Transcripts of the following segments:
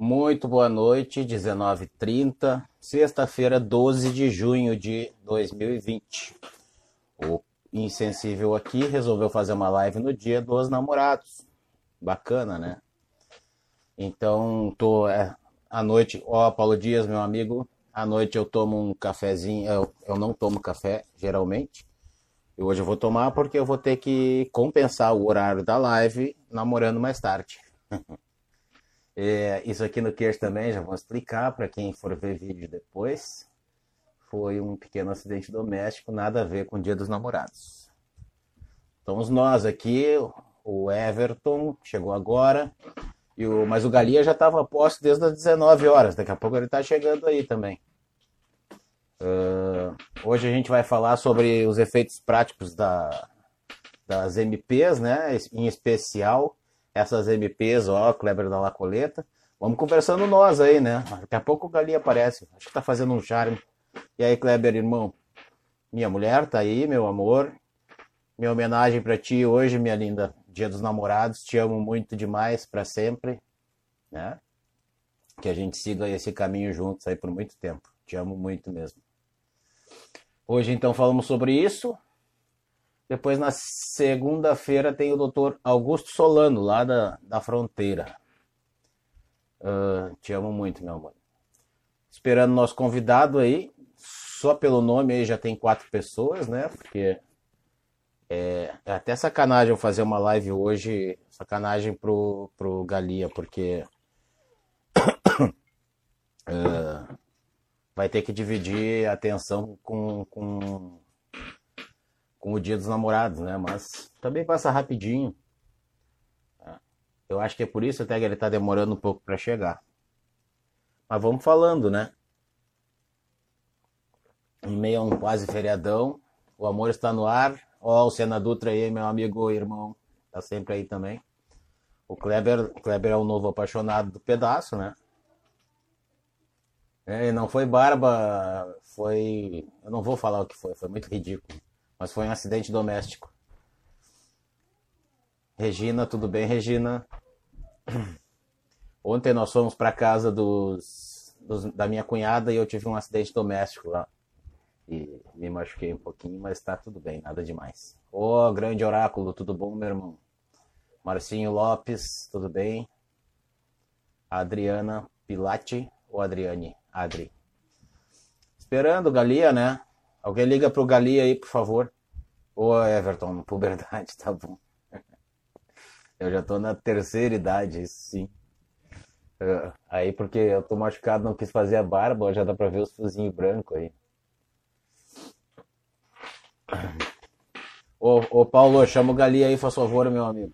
Muito boa noite, 19h30, sexta-feira, 12 de junho de 2020. O insensível aqui resolveu fazer uma live no dia dos namorados. Bacana, né? Então, tô é, à noite, ó, Paulo Dias, meu amigo, à noite eu tomo um cafezinho, eu, eu não tomo café, geralmente. E hoje eu vou tomar porque eu vou ter que compensar o horário da live namorando mais tarde. É, isso aqui no queixo também, já vou explicar para quem for ver vídeo depois. Foi um pequeno acidente doméstico, nada a ver com o Dia dos Namorados. Estamos nós aqui, o Everton chegou agora, e o, mas o Galia já estava posto desde as 19 horas, daqui a pouco ele está chegando aí também. Uh, hoje a gente vai falar sobre os efeitos práticos da, das MPs, né? Em especial essas MPs, ó, Kleber da Lacoleta. Vamos conversando nós aí, né? Daqui a pouco o Gali aparece. Acho que tá fazendo um charme. E aí, Kleber, irmão? Minha mulher tá aí, meu amor. Minha homenagem para ti hoje, minha linda. Dia dos Namorados. Te amo muito demais para sempre, né? Que a gente siga esse caminho juntos aí por muito tempo. Te amo muito mesmo. Hoje então falamos sobre isso. Depois, na segunda-feira, tem o doutor Augusto Solano, lá da, da fronteira. Uh, te amo muito, meu amor. Esperando nosso convidado aí. Só pelo nome aí já tem quatro pessoas, né? Porque é, é até sacanagem eu fazer uma live hoje, sacanagem pro, pro Galia, porque uh, vai ter que dividir a atenção com, com com o Dia dos Namorados, né? Mas também passa rapidinho. Eu acho que é por isso até que ele está demorando um pouco para chegar. Mas vamos falando, né? Em meio a um quase feriadão, o amor está no ar. Ó, o Sena Dutra aí, meu amigo irmão, tá sempre aí também. O Kleber, Kleber é o novo apaixonado do pedaço, né? É, não foi barba, foi. Eu não vou falar o que foi, foi muito ridículo. Mas foi um acidente doméstico. Regina, tudo bem, Regina? Ontem nós fomos para casa dos, dos, da minha cunhada e eu tive um acidente doméstico lá. E me machuquei um pouquinho, mas tá tudo bem, nada demais. Ô, oh, grande oráculo, tudo bom, meu irmão? Marcinho Lopes, tudo bem? Adriana Pilati ou Adriane? Adri. Esperando Galia, né? Alguém liga pro Gali aí, por favor. Ô Everton, puberdade, tá bom. Eu já tô na terceira idade, sim. Uh, aí porque eu tô machucado, não quis fazer a barba, já dá pra ver os fiozinhos brancos aí. Ô, ô Paulo, chama o Gali aí, por favor, meu amigo.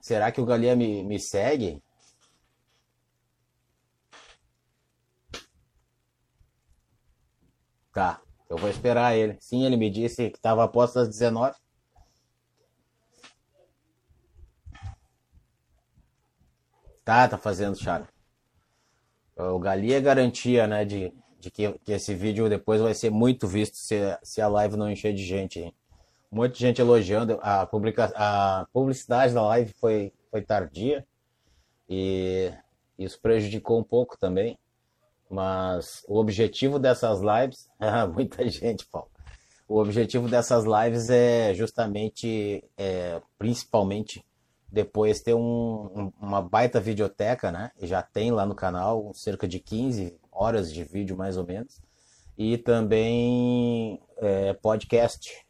Será que o Galia me, me segue? Tá, eu vou esperar ele. Sim, ele me disse que estava aposto às 19. Tá, tá fazendo, Charo. O Gali é garantia, né, de, de que, que esse vídeo depois vai ser muito visto se, se a live não encher de gente. Hein? Gente elogiando. A, publica, a publicidade da live foi, foi tardia e isso prejudicou um pouco também. Mas o objetivo dessas lives, muita gente, Paulo. O objetivo dessas lives é justamente, é, principalmente, depois ter um, uma baita videoteca, né? Já tem lá no canal cerca de 15 horas de vídeo, mais ou menos. E também é, podcast.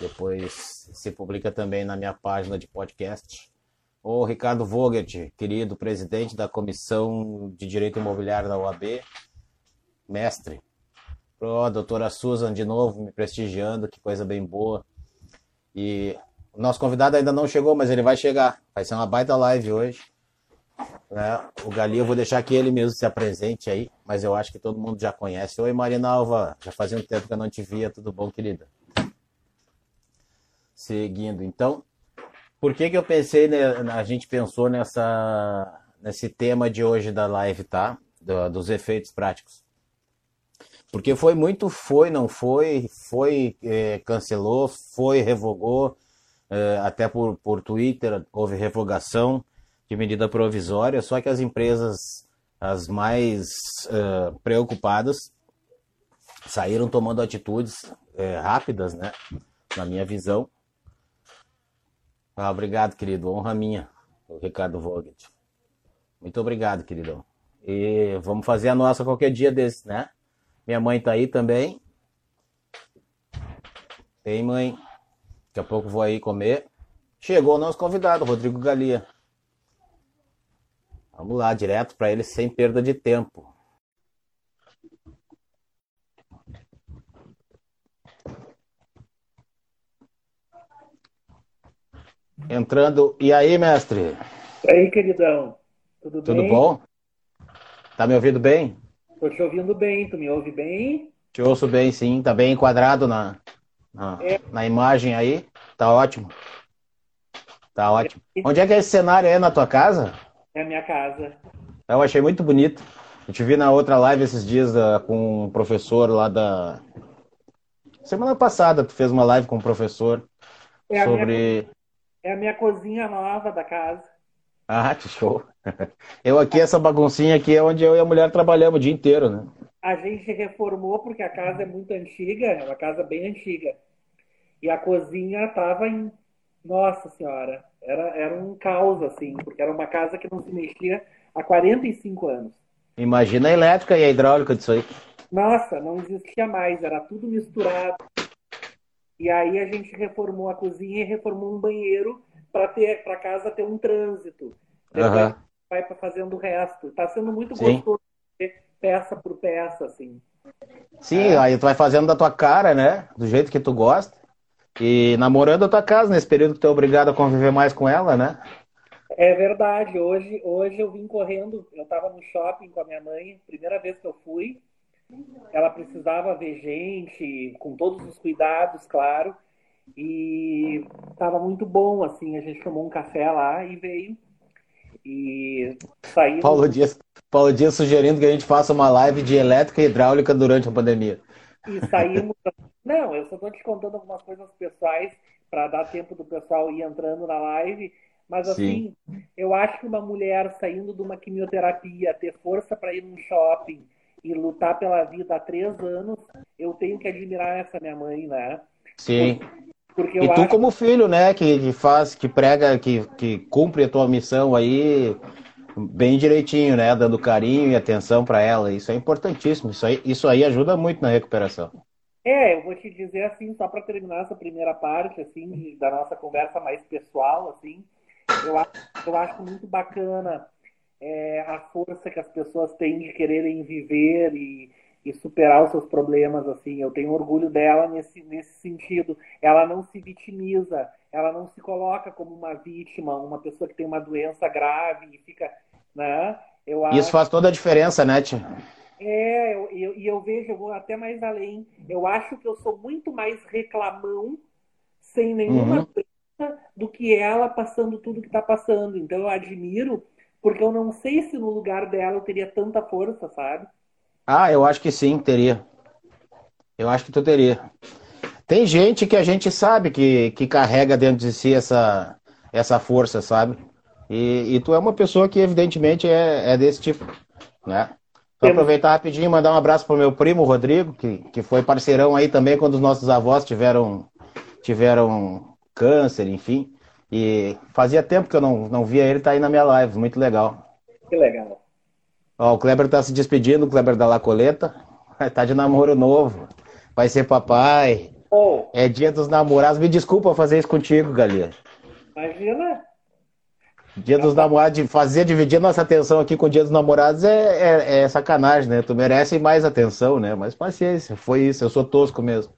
Depois se publica também na minha página de podcast. O Ricardo Vogert, querido presidente da Comissão de Direito Imobiliário da UAB, mestre. Oh, doutora Susan de novo me prestigiando, que coisa bem boa. E o nosso convidado ainda não chegou, mas ele vai chegar. Vai ser uma baita live hoje. Né? O Gali, eu vou deixar que ele mesmo se apresente aí, mas eu acho que todo mundo já conhece. Oi, Marina Alva, já fazia um tempo que eu não te via, tudo bom, querida? Seguindo, então, por que, que eu pensei, né, a gente pensou nessa, nesse tema de hoje da live, tá? Do, dos efeitos práticos. Porque foi muito foi, não foi, foi, é, cancelou, foi, revogou, é, até por, por Twitter houve revogação. de medida provisória, só que as empresas as mais uh, preocupadas saíram tomando atitudes uh, rápidas, né? Na minha visão. Ah, obrigado, querido. Honra minha, o Ricardo Vogt. Muito obrigado, queridão. E vamos fazer a nossa qualquer dia desses, né? Minha mãe tá aí também. Tem, mãe. Daqui a pouco vou aí comer. Chegou o nosso convidado, Rodrigo Galia. Vamos lá, direto para ele sem perda de tempo. Entrando. E aí, mestre? E aí, queridão? Tudo, Tudo bem? Tudo bom? Tá me ouvindo bem? Tô te ouvindo bem. Tu me ouve bem? Te ouço bem, sim. Tá bem enquadrado na, na, é. na imagem aí. Tá ótimo. Tá ótimo. Onde é que é esse cenário aí na tua casa? É a minha casa. Eu achei muito bonito. Eu te vi na outra live esses dias uh, com um professor lá da. Semana passada tu fez uma live com um professor é sobre. Minha... É a minha cozinha nova da casa. Ah, que show. Eu aqui, essa baguncinha aqui é onde eu e a mulher trabalhamos o dia inteiro, né? A gente reformou porque a casa é muito antiga, é uma casa bem antiga. E a cozinha tava em. Nossa Senhora, era, era um caos, assim, porque era uma casa que não se mexia há 45 anos. Imagina a elétrica e a hidráulica disso aí. Nossa, não existia mais, era tudo misturado. E aí a gente reformou a cozinha e reformou um banheiro para ter para casa ter um trânsito. Depois uhum. Vai para fazendo o resto. Está sendo muito Sim. gostoso peça por peça, assim. Sim, é. aí tu vai fazendo da tua cara, né? Do jeito que tu gosta. E namorando a tua casa nesse período que tu é obrigado a conviver mais com ela, né? É verdade. Hoje, hoje eu vim correndo. Eu estava no shopping com a minha mãe, primeira vez que eu fui. Ela precisava ver gente, com todos os cuidados, claro. E estava muito bom, assim. A gente tomou um café lá e veio. E saiu. Paulo Dias, Paulo Dias sugerindo que a gente faça uma live de elétrica e hidráulica durante a pandemia. E saímos não, eu só estou te contando algumas coisas pessoais para dar tempo do pessoal ir entrando na live. Mas assim, Sim. eu acho que uma mulher saindo de uma quimioterapia, ter força para ir num shopping e lutar pela vida há três anos, eu tenho que admirar essa minha mãe, né? Sim. Porque, e tu acho... como filho, né, que, que faz, que prega, que, que cumpre a tua missão aí bem direitinho, né, dando carinho e atenção para ela. Isso é importantíssimo. Isso aí, isso aí ajuda muito na recuperação. É, eu vou te dizer assim, só para terminar essa primeira parte, assim, da nossa conversa mais pessoal, assim, eu acho, eu acho muito bacana é, a força que as pessoas têm de quererem viver e, e superar os seus problemas, assim, eu tenho orgulho dela nesse, nesse sentido. Ela não se vitimiza, ela não se coloca como uma vítima, uma pessoa que tem uma doença grave e fica, né? Eu Isso acho... faz toda a diferença, né, tia? É, e eu, eu, eu, vejo, eu vou até mais além. Eu acho que eu sou muito mais reclamão, sem nenhuma uhum. do que ela passando tudo que está passando. Então eu admiro, porque eu não sei se no lugar dela eu teria tanta força, sabe? Ah, eu acho que sim, teria. Eu acho que tu teria. Tem gente que a gente sabe que, que carrega dentro de si essa, essa força, sabe? E, e tu é uma pessoa que evidentemente é, é desse tipo, né? Vou aproveitar rapidinho e mandar um abraço para o meu primo, Rodrigo, que, que foi parceirão aí também quando os nossos avós tiveram, tiveram câncer, enfim. E fazia tempo que eu não, não via ele, tá aí na minha live, muito legal. Que legal. Ó, o Kleber tá se despedindo, o Kleber da Lacoleta. Tá de namoro novo. Vai ser papai. Oh. É dia dos namorados. Me desculpa fazer isso contigo, Galinha. Imagina. Dia dos namorados, fazer dividir nossa atenção aqui com o dia dos namorados é, é, é, sacanagem, né? Tu merece mais atenção, né? Mas paciência, foi isso, eu sou tosco mesmo.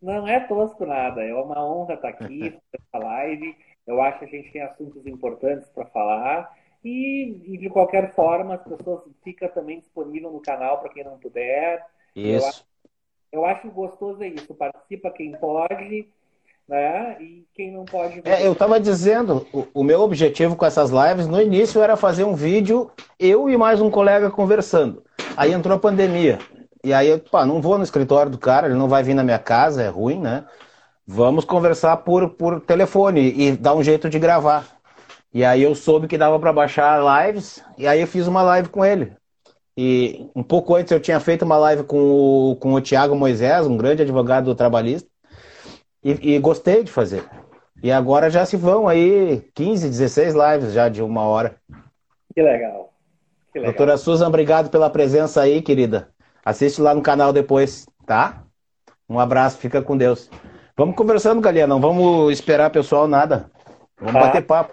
Não é tosco nada, é uma honra estar aqui nessa live. Eu acho que a gente tem assuntos importantes para falar. E, e, de qualquer forma, as pessoas ficam também disponíveis no canal para quem não puder. Isso. Eu acho, eu acho gostoso é isso. Participa quem pode né? E quem não pode. É, eu estava dizendo, o, o, meu objetivo com essas lives no início era fazer um vídeo, eu e mais um colega conversando. Aí entrou a pandemia. E aí eu, pá, não vou no escritório do cara, ele não vai vir na minha casa, é ruim, né? Vamos conversar por, por telefone e dar um jeito de gravar. E aí eu soube que dava para baixar lives, e aí eu fiz uma live com ele. E um pouco antes eu tinha feito uma live com o, com o Tiago Moisés, um grande advogado trabalhista, e, e, gostei de fazer. E agora já se vão aí 15, 16 lives já de uma hora. Que legal. que legal. Doutora Susan, obrigado pela presença aí, querida. Assiste lá no canal depois, tá? Um abraço, fica com Deus. Vamos conversando, galera, não vamos esperar pessoal nada. Vamos tá. bater papo.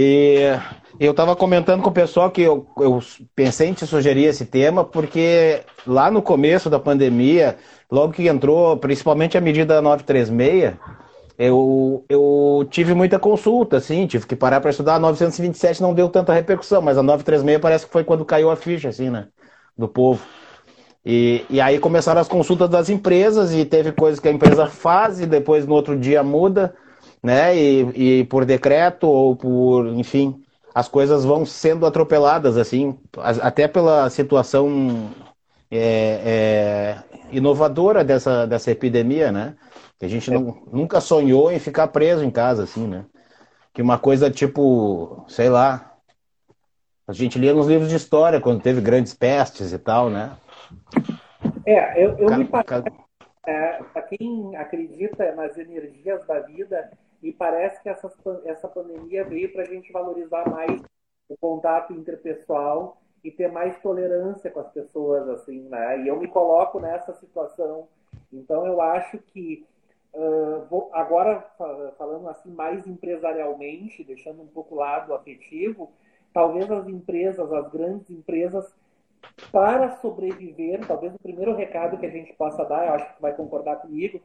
E eu estava comentando com o pessoal que eu, eu pensei em te sugerir esse tema, porque lá no começo da pandemia, logo que entrou, principalmente a medida 936, eu, eu tive muita consulta, assim, tive que parar para estudar. A 927 não deu tanta repercussão, mas a 936 parece que foi quando caiu a ficha, assim, né? Do povo. E, e aí começaram as consultas das empresas e teve coisas que a empresa faz e depois no outro dia muda né? E, e por decreto ou por, enfim, as coisas vão sendo atropeladas, assim, até pela situação é, é, inovadora dessa, dessa epidemia, né? Que a gente não, nunca sonhou em ficar preso em casa, assim, né? Que uma coisa tipo, sei lá, a gente lia nos livros de história quando teve grandes pestes e tal, né? É, eu, eu me é, para quem acredita nas energias da vida, e parece que essa, essa pandemia veio para a gente valorizar mais o contato interpessoal e ter mais tolerância com as pessoas, assim, né? E eu me coloco nessa situação. Então, eu acho que, uh, vou, agora falando assim mais empresarialmente, deixando um pouco o lado afetivo, talvez as empresas, as grandes empresas, para sobreviver, talvez o primeiro recado que a gente possa dar, eu acho que vai concordar comigo,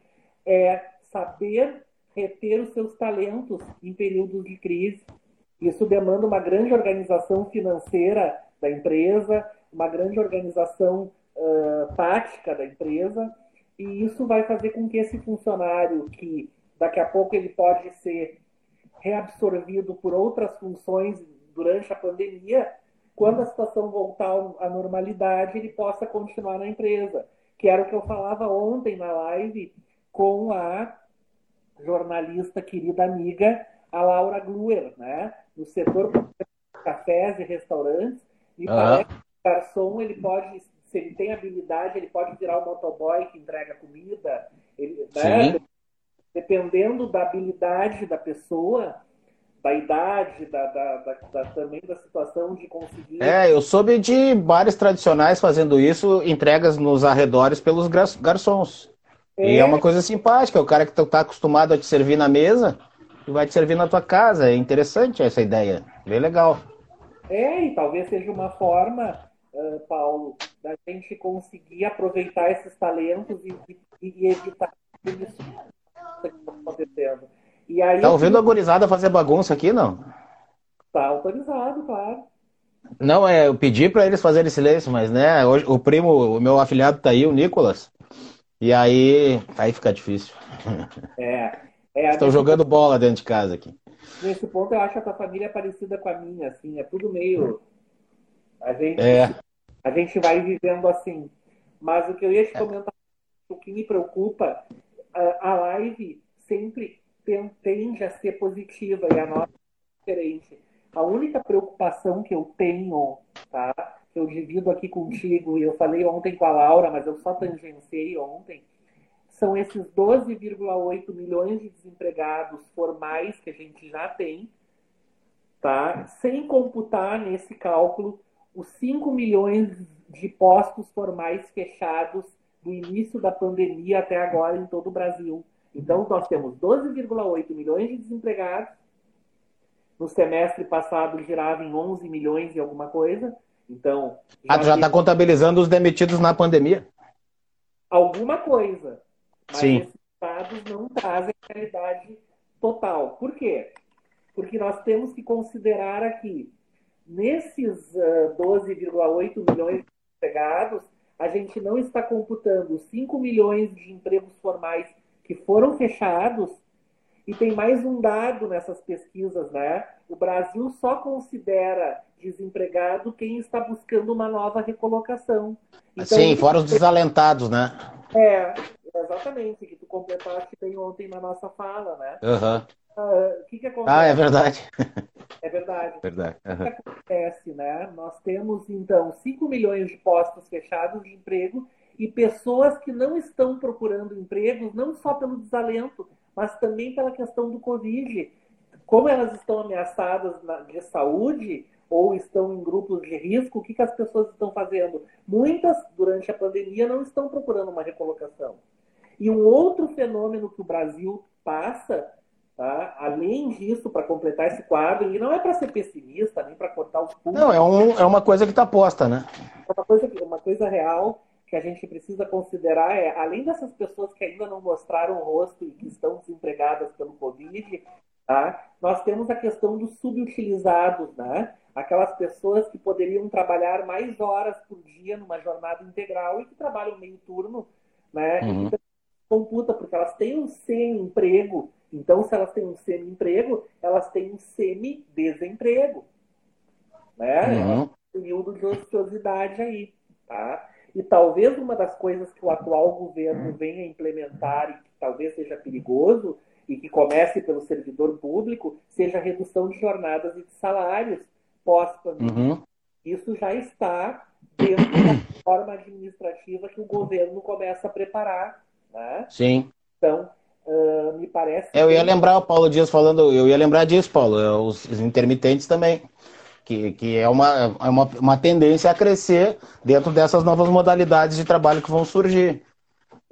é saber reter os seus talentos em períodos de crise. Isso demanda uma grande organização financeira da empresa, uma grande organização uh, tática da empresa, e isso vai fazer com que esse funcionário, que daqui a pouco ele pode ser reabsorvido por outras funções durante a pandemia, quando a situação voltar à normalidade, ele possa continuar na empresa. Que era o que eu falava ontem na live com a jornalista querida amiga, a Laura Gluer, né? No setor de cafés e restaurantes, e uhum. parece que o garçom, ele pode, se ele tem habilidade, ele pode virar o motoboy que entrega comida, ele, né? Dependendo da habilidade da pessoa, da idade, da, da, da, da, também da situação de conseguir. É, eu soube de bares tradicionais fazendo isso, entregas nos arredores pelos garçons. É. E é uma coisa simpática, o cara que está acostumado a te servir na mesa e vai te servir na tua casa. É interessante essa ideia, bem legal. É, e talvez seja uma forma, uh, Paulo, da gente conseguir aproveitar esses talentos e, e, e evitar isso que está acontecendo. E aí, tá ouvindo a gurizada fazer bagunça aqui, não? Tá autorizado, claro. Não, é, eu pedi para eles fazerem silêncio, mas né, hoje, o primo, o meu afilhado tá aí, o Nicolas. E aí, aí fica difícil. É. é Estão jogando bola dentro de casa aqui. Nesse ponto, eu acho a tua família é parecida com a minha, assim, é tudo meio. A gente, é. a gente vai vivendo assim. Mas o que eu ia te comentar, o que me preocupa, a live sempre tende a ser positiva e a nossa é diferente. A única preocupação que eu tenho, tá? Eu divido aqui contigo, e eu falei ontem com a Laura, mas eu só tangenciei ontem, são esses 12,8 milhões de desempregados formais que a gente já tem, tá? sem computar nesse cálculo os 5 milhões de postos formais fechados do início da pandemia até agora em todo o Brasil. Então, nós temos 12,8 milhões de desempregados. No semestre passado girava em 11 milhões e alguma coisa. Então. Já ah, tu já está contabilizando os demitidos na pandemia? Alguma coisa. Mas Sim. esses dados não trazem a realidade total. Por quê? Porque nós temos que considerar aqui, nesses uh, 12,8 milhões de empregados, a gente não está computando 5 milhões de empregos formais que foram fechados e tem mais um dado nessas pesquisas, né? O Brasil só considera desempregado quem está buscando uma nova recolocação. Então, Sim, fora os desalentados, né? É, exatamente, que tu completaste bem ontem na nossa fala, né? Uhum. Uh, que, que acontece? Ah, é verdade. É verdade. verdade. Uhum. O que acontece, né? Nós temos, então, 5 milhões de postos fechados de emprego e pessoas que não estão procurando empregos, não só pelo desalento, mas também pela questão do Covid. Como elas estão ameaçadas de saúde ou estão em grupos de risco, o que, que as pessoas estão fazendo? Muitas, durante a pandemia, não estão procurando uma recolocação. E um outro fenômeno que o Brasil passa, tá? além disso, para completar esse quadro, e não é para ser pessimista, nem para cortar os pulsos. Não, é, um, é uma coisa que está posta, né? É uma coisa, uma coisa real que a gente precisa considerar é, além dessas pessoas que ainda não mostraram o rosto e que estão desempregadas pelo Covid, tá? nós temos a questão dos subutilizados, né? aquelas pessoas que poderiam trabalhar mais horas por dia numa jornada integral e que trabalham meio turno, né? Uhum. E computa, porque elas têm um semi-emprego. Então, se elas têm um semi-emprego, elas têm um semi-desemprego. Né? Uhum. É um período de ociosidade aí. Tá? E talvez uma das coisas que o atual governo venha implementar e que talvez seja perigoso e que comece pelo servidor público seja a redução de jornadas e de salários pós-pandemia. Uhum. Isso já está dentro da forma administrativa que o governo começa a preparar. Né? Sim. Então, uh, me parece. Eu ia lembrar o Paulo Dias falando, eu ia lembrar disso, Paulo, os, os intermitentes também que, que é, uma, é uma, uma tendência a crescer dentro dessas novas modalidades de trabalho que vão surgir.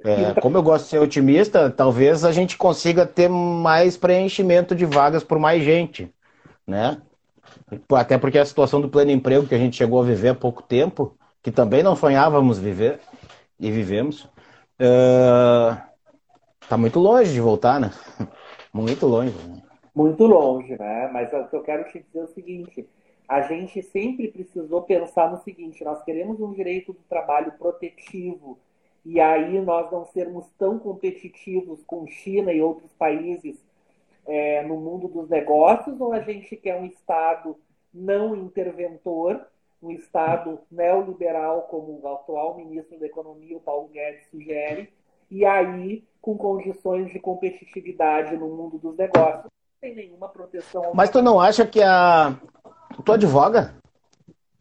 É, como eu gosto de ser otimista, talvez a gente consiga ter mais preenchimento de vagas por mais gente, né? Até porque a situação do pleno emprego que a gente chegou a viver há pouco tempo, que também não sonhávamos viver e vivemos, está uh, muito longe de voltar, né? Muito longe. Né? Muito longe, né? Mas o que eu quero te dizer é o seguinte: a gente sempre precisou pensar no seguinte: nós queremos um direito do trabalho protetivo, e aí nós não sermos tão competitivos com China e outros países é, no mundo dos negócios, ou a gente quer um Estado não interventor, um Estado neoliberal, como o atual ministro da Economia, o Paulo Guedes, sugere, e aí com condições de competitividade no mundo dos negócios, sem nenhuma proteção. Mas tu não acha que a, Tu advoga?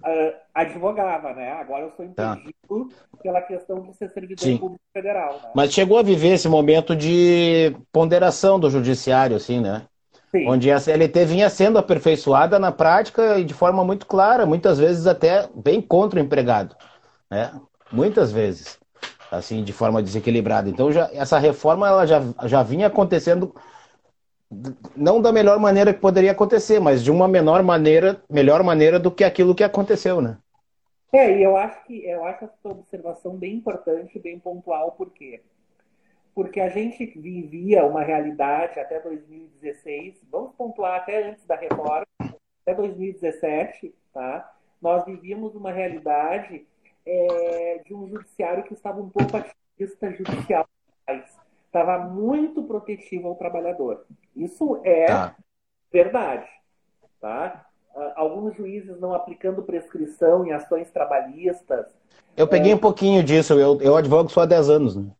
Uh, advogava, né? Agora eu sou tá. impedido tá. pela questão de ser servidor Sim. público federal. Né? Mas chegou a viver esse momento de ponderação do judiciário, assim, né? Sim. Onde a CLT vinha sendo aperfeiçoada na prática e de forma muito clara, muitas vezes até bem contra o empregado, né? Muitas vezes, assim, de forma desequilibrada. Então, já, essa reforma ela já, já vinha acontecendo não da melhor maneira que poderia acontecer, mas de uma menor maneira, melhor maneira do que aquilo que aconteceu, né? É, e eu acho que eu acho essa observação bem importante, bem pontual, por quê? Porque a gente vivia uma realidade até 2016, vamos pontuar até antes da reforma, até 2017, tá? Nós vivíamos uma realidade é, de um judiciário que estava um pouco ativista judicial estava muito protetivo ao trabalhador. Isso é tá. verdade. Tá? Ah, alguns juízes não aplicando prescrição em ações trabalhistas. Eu peguei é... um pouquinho disso, eu, eu advogo só há 10 anos. Né?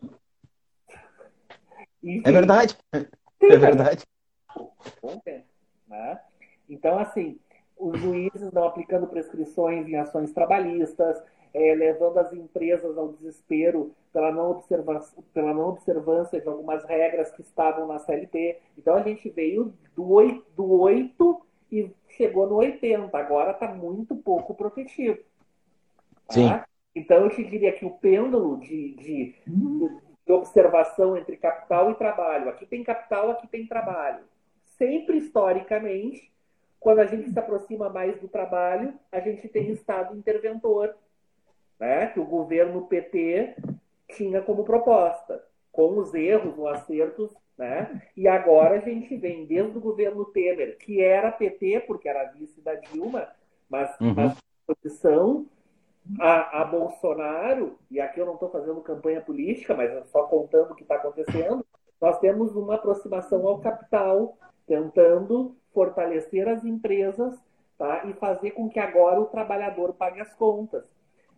Enfim, é verdade. Sim, é verdade. Bom tempo, né? Então, assim, os juízes não aplicando prescrições em ações trabalhistas, é, levando as empresas ao desespero pela não, observância, pela não observância de algumas regras que estavam na CLT. Então a gente veio do 8, do 8 e chegou no 80. Agora está muito pouco protetivo. Tá? Sim. Então eu te diria que o pêndulo de, de, de observação entre capital e trabalho. Aqui tem capital, aqui tem trabalho. Sempre historicamente, quando a gente se aproxima mais do trabalho, a gente tem Estado interventor né, que o governo PT tinha como proposta, com os erros ou acertos, né? E agora a gente vem desde o governo Temer, que era PT, porque era vice da Dilma, mas uhum. a oposição a, a, Bolsonaro, e aqui eu não estou fazendo campanha política, mas só contando o que está acontecendo, nós temos uma aproximação ao capital, tentando fortalecer as empresas tá? e fazer com que agora o trabalhador pague as contas.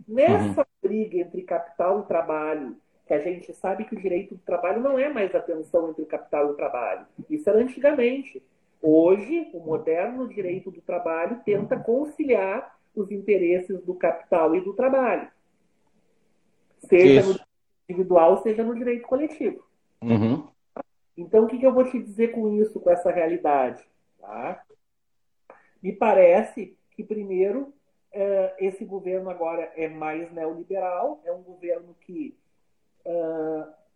Nessa uhum. briga entre capital e trabalho, que a gente sabe que o direito do trabalho não é mais a tensão entre o capital e o trabalho. Isso era antigamente. Hoje, o moderno direito do trabalho tenta conciliar os interesses do capital e do trabalho, seja Isso. no individual, seja no direito coletivo. Uhum. Então, o que, que, eu vou te dizer com isso, com essa realidade? Tá? Me parece que, primeiro, eh, esse governo agora é mais neoliberal, é um governo que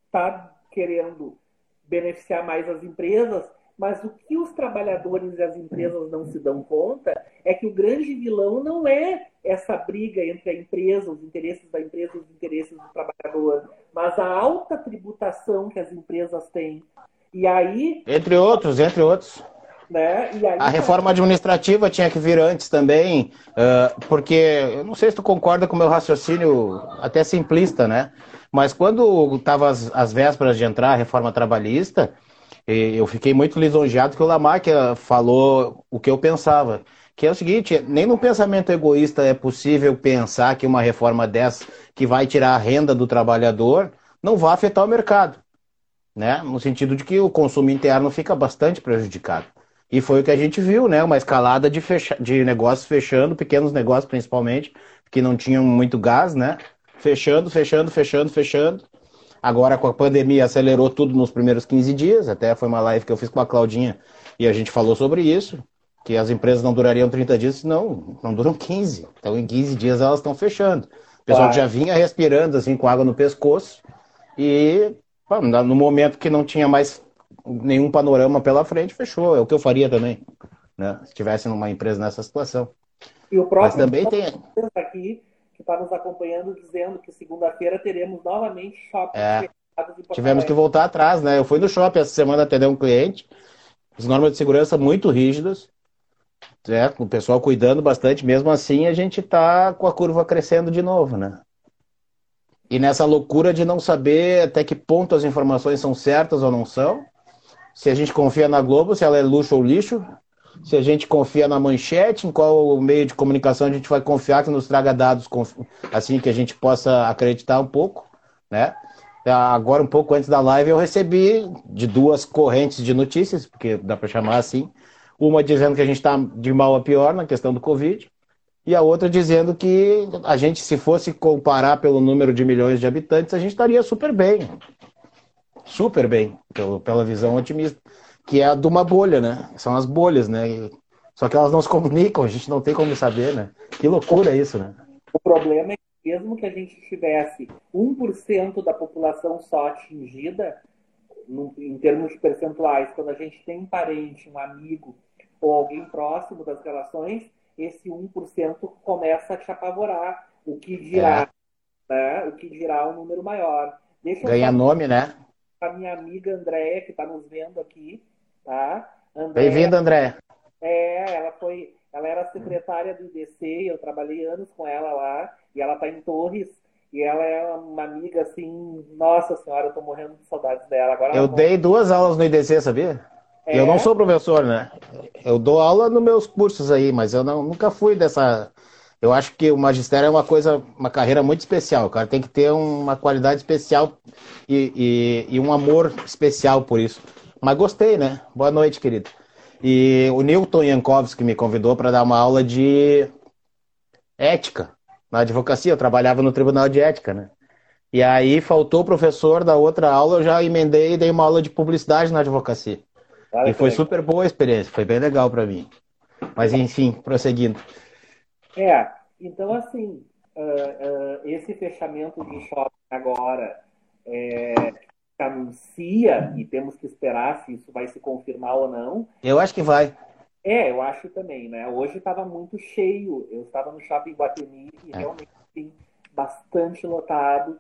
está uh, querendo beneficiar mais as empresas, mas o que os trabalhadores e as empresas não se dão conta é que o grande vilão não é essa briga entre a empresa, os interesses da empresa e os interesses do trabalhador, mas a alta tributação que as empresas têm. E aí. Entre outros, entre outros. Né? Aí, a reforma administrativa tinha que vir antes também, uh, porque eu não sei se tu concorda com o meu raciocínio até simplista, né? Mas quando estava as, as, vésperas de entrar a reforma trabalhista, eu fiquei muito lisonjeado que o Lamarck falou o que eu pensava. Que é o seguinte, nem no pensamento egoísta é possível pensar que uma reforma dessa, que vai tirar a renda do trabalhador, não vai afetar o mercado. Né? No sentido de que o consumo interno fica bastante prejudicado. E foi o que a gente viu, né? Uma escalada de, fecha... de negócios fechando, pequenos negócios principalmente, que não tinham muito gás, né? Fechando, fechando, fechando, fechando. Agora com a pandemia acelerou tudo nos primeiros 15 dias, até foi uma live que eu fiz com a Claudinha e a gente falou sobre isso, que as empresas não durariam 30 dias, não, não duram 15. Então em 15 dias elas estão fechando. O pessoal já vinha respirando assim com água no pescoço e no momento que não tinha mais nenhum panorama pela frente, fechou. É o que eu faria também, né? Se tivesse numa empresa nessa situação. E o próximo Mas também tem aqui que está nos acompanhando dizendo que segunda-feira teremos novamente shopping é, Tivemos que voltar atrás, né? Eu fui no shopping essa semana atender um cliente, as normas de segurança muito rígidas, né? o pessoal cuidando bastante, mesmo assim a gente está com a curva crescendo de novo, né? E nessa loucura de não saber até que ponto as informações são certas ou não são, se a gente confia na Globo, se ela é luxo ou lixo, se a gente confia na manchete, em qual meio de comunicação a gente vai confiar que nos traga dados assim que a gente possa acreditar um pouco, né? Agora, um pouco antes da live, eu recebi de duas correntes de notícias, porque dá para chamar assim. Uma dizendo que a gente está de mal a pior na questão do Covid, e a outra dizendo que a gente, se fosse comparar pelo número de milhões de habitantes, a gente estaria super bem. Super bem, pela visão otimista que é a de uma bolha, né? São as bolhas, né? Só que elas não se comunicam, a gente não tem como saber, né? Que loucura isso, né? O problema é que mesmo que a gente tivesse 1% da população só atingida, no, em termos de percentuais, quando a gente tem um parente, um amigo ou alguém próximo das relações, esse 1% começa a te apavorar. O que dirá, é. né? O que dirá um número maior. Deixa Ganha nome, né? A minha amiga Andréia, que está nos vendo aqui, tá? Bem-vinda, André. É, ela foi, ela era secretária do IDC, eu trabalhei anos com ela lá, e ela tá em Torres, e ela é uma amiga assim, nossa senhora, eu tô morrendo de saudades dela. Agora eu dei duas aulas no IDC, sabia? É? Eu não sou professor, né? Eu dou aula nos meus cursos aí, mas eu não, nunca fui dessa. Eu acho que o magistério é uma coisa, uma carreira muito especial. O cara tem que ter uma qualidade especial e, e, e um amor especial por isso. Mas gostei, né? Boa noite, querido. E o Newton Yankovski me convidou para dar uma aula de ética na advocacia. Eu trabalhava no Tribunal de Ética, né? E aí faltou o professor da outra aula, eu já emendei e dei uma aula de publicidade na advocacia. e foi super boa a experiência, foi bem legal para mim. Mas enfim, prosseguindo. É, então assim, uh, uh, esse fechamento de shopping agora, é, anuncia, e temos que esperar se isso vai se confirmar ou não. Eu acho que vai. É, eu acho também, né? Hoje estava muito cheio. Eu estava no shopping Guatemi e é. realmente tem bastante lotado.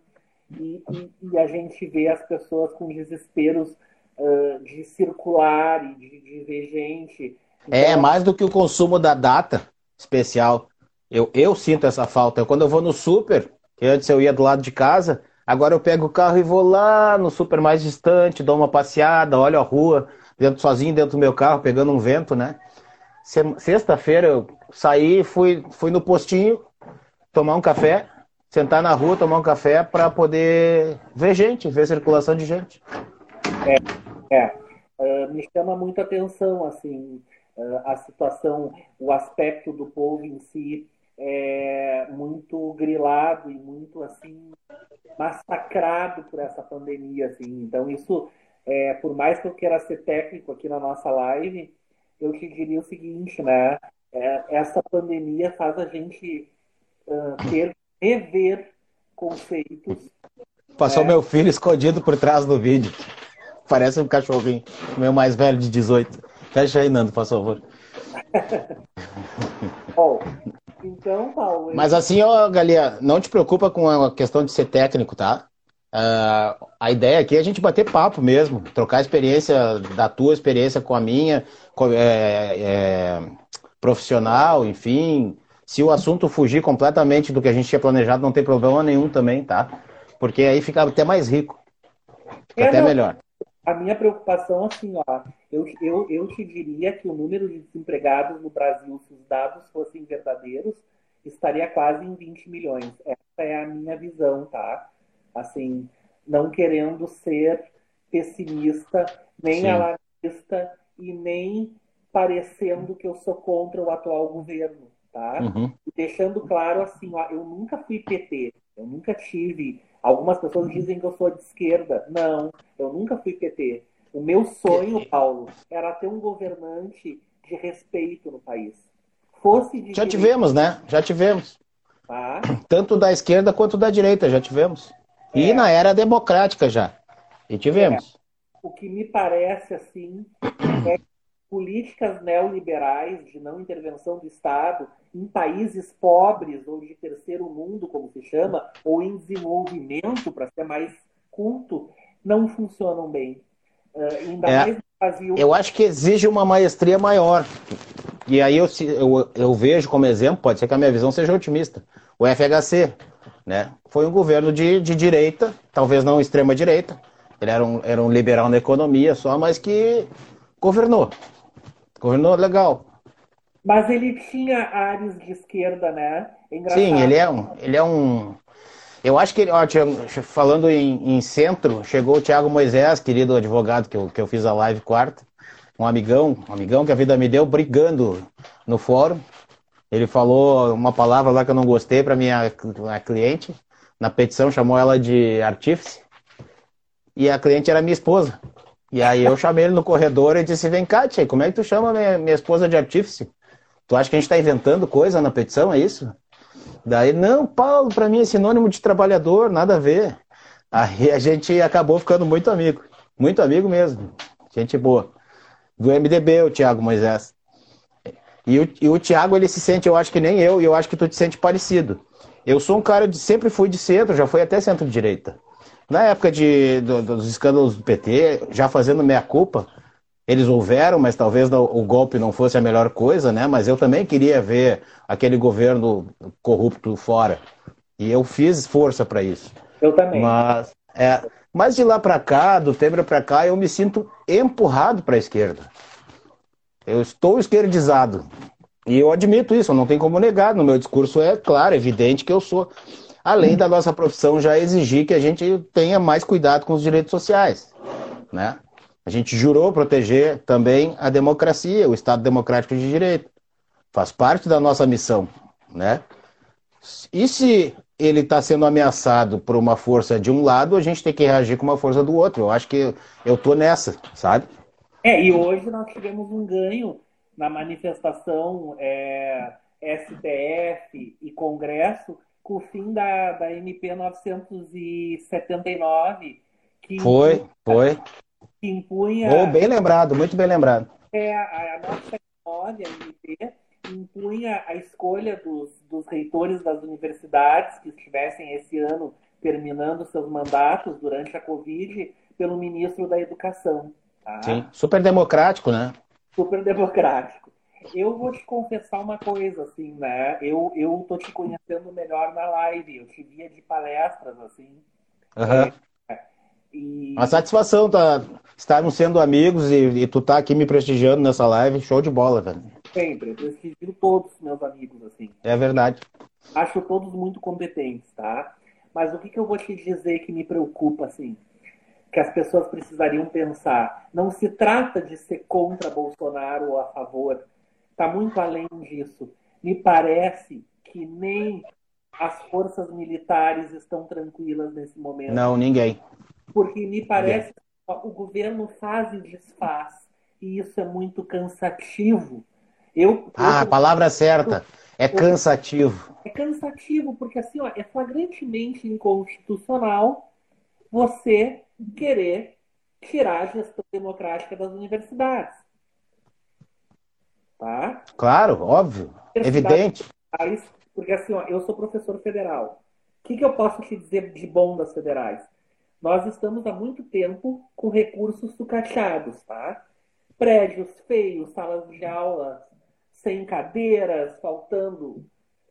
E, e, e, a gente vê as pessoas com desesperos uh, de circular e de, de ver gente. É, então... É, mais do que o consumo da data especial. Eu, eu sinto essa falta. Quando eu vou no super, que antes eu ia do lado de casa, Agora eu pego o carro e vou lá no super mais distante, dou uma passeada, olho a rua, dentro, sozinho dentro do meu carro, pegando um vento, né? Sexta-feira eu saí, fui, fui no postinho tomar um café, sentar na rua, tomar um café para poder ver gente, ver circulação de gente. É, é. Uh, me chama muita atenção assim uh, a situação, o aspecto do povo em si é muito grilado e muito assim massacrado por essa pandemia assim. Então isso, é, por mais que eu queira ser técnico aqui na nossa live, eu te diria o seguinte, né? É, essa pandemia faz a gente uh, ter rever conceitos. Passou né? meu filho escondido por trás do vídeo. Parece um cachorrinho, meu mais velho de 18. Fecha aí, Nando, por favor. Bom, então, Paulo. Mas assim, ó, Galia, não te preocupa com a questão de ser técnico, tá? Uh, a ideia aqui é a gente bater papo mesmo, trocar experiência da tua experiência com a minha, com, é, é, profissional, enfim. Se o assunto fugir completamente do que a gente tinha planejado, não tem problema nenhum também, tá? Porque aí fica até mais rico. Fica é, até não, melhor. A minha preocupação, assim, ó, eu, eu, eu te diria que o número de desempregados no Brasil, se os dados fossem verdadeiros, estaria quase em 20 milhões. Essa é a minha visão, tá? Assim, não querendo ser pessimista, nem Sim. alarmista e nem parecendo que eu sou contra o atual governo, tá? Uhum. Deixando claro assim, ó, eu nunca fui PT, eu nunca tive. Algumas pessoas dizem que eu sou de esquerda. Não, eu nunca fui PT. O meu sonho, Paulo, era ter um governante de respeito no país. Fosse de já direita... tivemos, né? Já tivemos. Ah. Tanto da esquerda quanto da direita, já tivemos. É. E na era democrática já. E tivemos. É. O que me parece, assim, é que políticas neoliberais de não intervenção do Estado em países pobres ou de terceiro mundo, como se chama, ou em desenvolvimento, para ser mais culto, não funcionam bem. Uh, ainda é, mais no Brasil. Eu acho que exige uma maestria maior. E aí eu, eu, eu vejo como exemplo, pode ser que a minha visão seja otimista, o FHC. Né? Foi um governo de, de direita, talvez não extrema direita, ele era um, era um liberal na economia só, mas que governou. Governou legal. Mas ele tinha áreas de esquerda, né? É Sim, ele é um, ele é um. Eu acho que ele, ó, falando em, em, centro, chegou o Thiago Moisés, querido advogado que eu, que eu fiz a live quarta, um amigão, um amigão que a vida me deu, brigando no fórum. Ele falou uma palavra lá que eu não gostei para minha, minha cliente. Na petição chamou ela de artífice. E a cliente era minha esposa. E aí eu chamei ele no corredor e disse: Vem cá, tia, como é que tu chama minha, minha esposa de artífice? Tu acha que a gente está inventando coisa na petição, é isso? Daí, não, Paulo, para mim é sinônimo de trabalhador, nada a ver. Aí a gente acabou ficando muito amigo, muito amigo mesmo, gente boa. Do MDB, o Tiago Moisés. E o, e o Tiago, ele se sente, eu acho que nem eu, e eu acho que tu te sente parecido. Eu sou um cara de sempre fui de centro, já fui até centro-direita. Na época de, do, dos escândalos do PT, já fazendo meia-culpa, eles houveram, mas talvez o golpe não fosse a melhor coisa, né? Mas eu também queria ver aquele governo corrupto fora. E eu fiz força para isso. Eu também. Mas, é, mas de lá para cá, do Temer para cá, eu me sinto empurrado para a esquerda. Eu estou esquerdizado. E eu admito isso, não tem como negar. No meu discurso é claro, evidente que eu sou além da nossa profissão já exigir que a gente tenha mais cuidado com os direitos sociais, né? A gente jurou proteger também a democracia, o Estado democrático de direito. Faz parte da nossa missão, né? E se ele está sendo ameaçado por uma força de um lado, a gente tem que reagir com uma força do outro. Eu acho que eu tô nessa, sabe? É, e hoje nós tivemos um ganho na manifestação é, STF e Congresso com o fim da, da MP 979, que foi, impunha, foi. Que impunha. Oh, bem lembrado, muito bem lembrado. É, a, a 979, a MP, impunha a escolha dos, dos reitores das universidades que estivessem esse ano terminando seus mandatos durante a Covid pelo ministro da Educação. Tá? Sim, super democrático, né? Super democrático. Eu vou te confessar uma coisa, assim, né? Eu, eu tô te conhecendo melhor na live. Eu te via de palestras, assim. Uhum. É, e... Uma satisfação tá, estarmos sendo amigos e, e, tu tá aqui me prestigiando nessa live. Show de bola, velho. Sempre. Eu prestigio todos os meus amigos, assim. É verdade. Acho todos muito competentes, tá? Mas o que, que eu vou te dizer que me preocupa, assim? Que as pessoas precisariam pensar. Não se trata de ser contra Bolsonaro ou a favor. Está muito além disso. Me parece que nem as forças militares estão tranquilas nesse momento. Não, ninguém. Porque me parece que o governo faz e desfaz. E isso é muito cansativo. Eu, ah, eu... a palavra certa. É cansativo. É cansativo, porque assim, ó, é flagrantemente inconstitucional você querer tirar a gestão democrática das universidades. Tá? Claro, óbvio, evidente. Porque assim, ó, eu sou professor federal. O que, que eu posso te dizer de bom das federais? Nós estamos há muito tempo com recursos sucateados, tá? Prédios feios, salas de aula sem cadeiras, faltando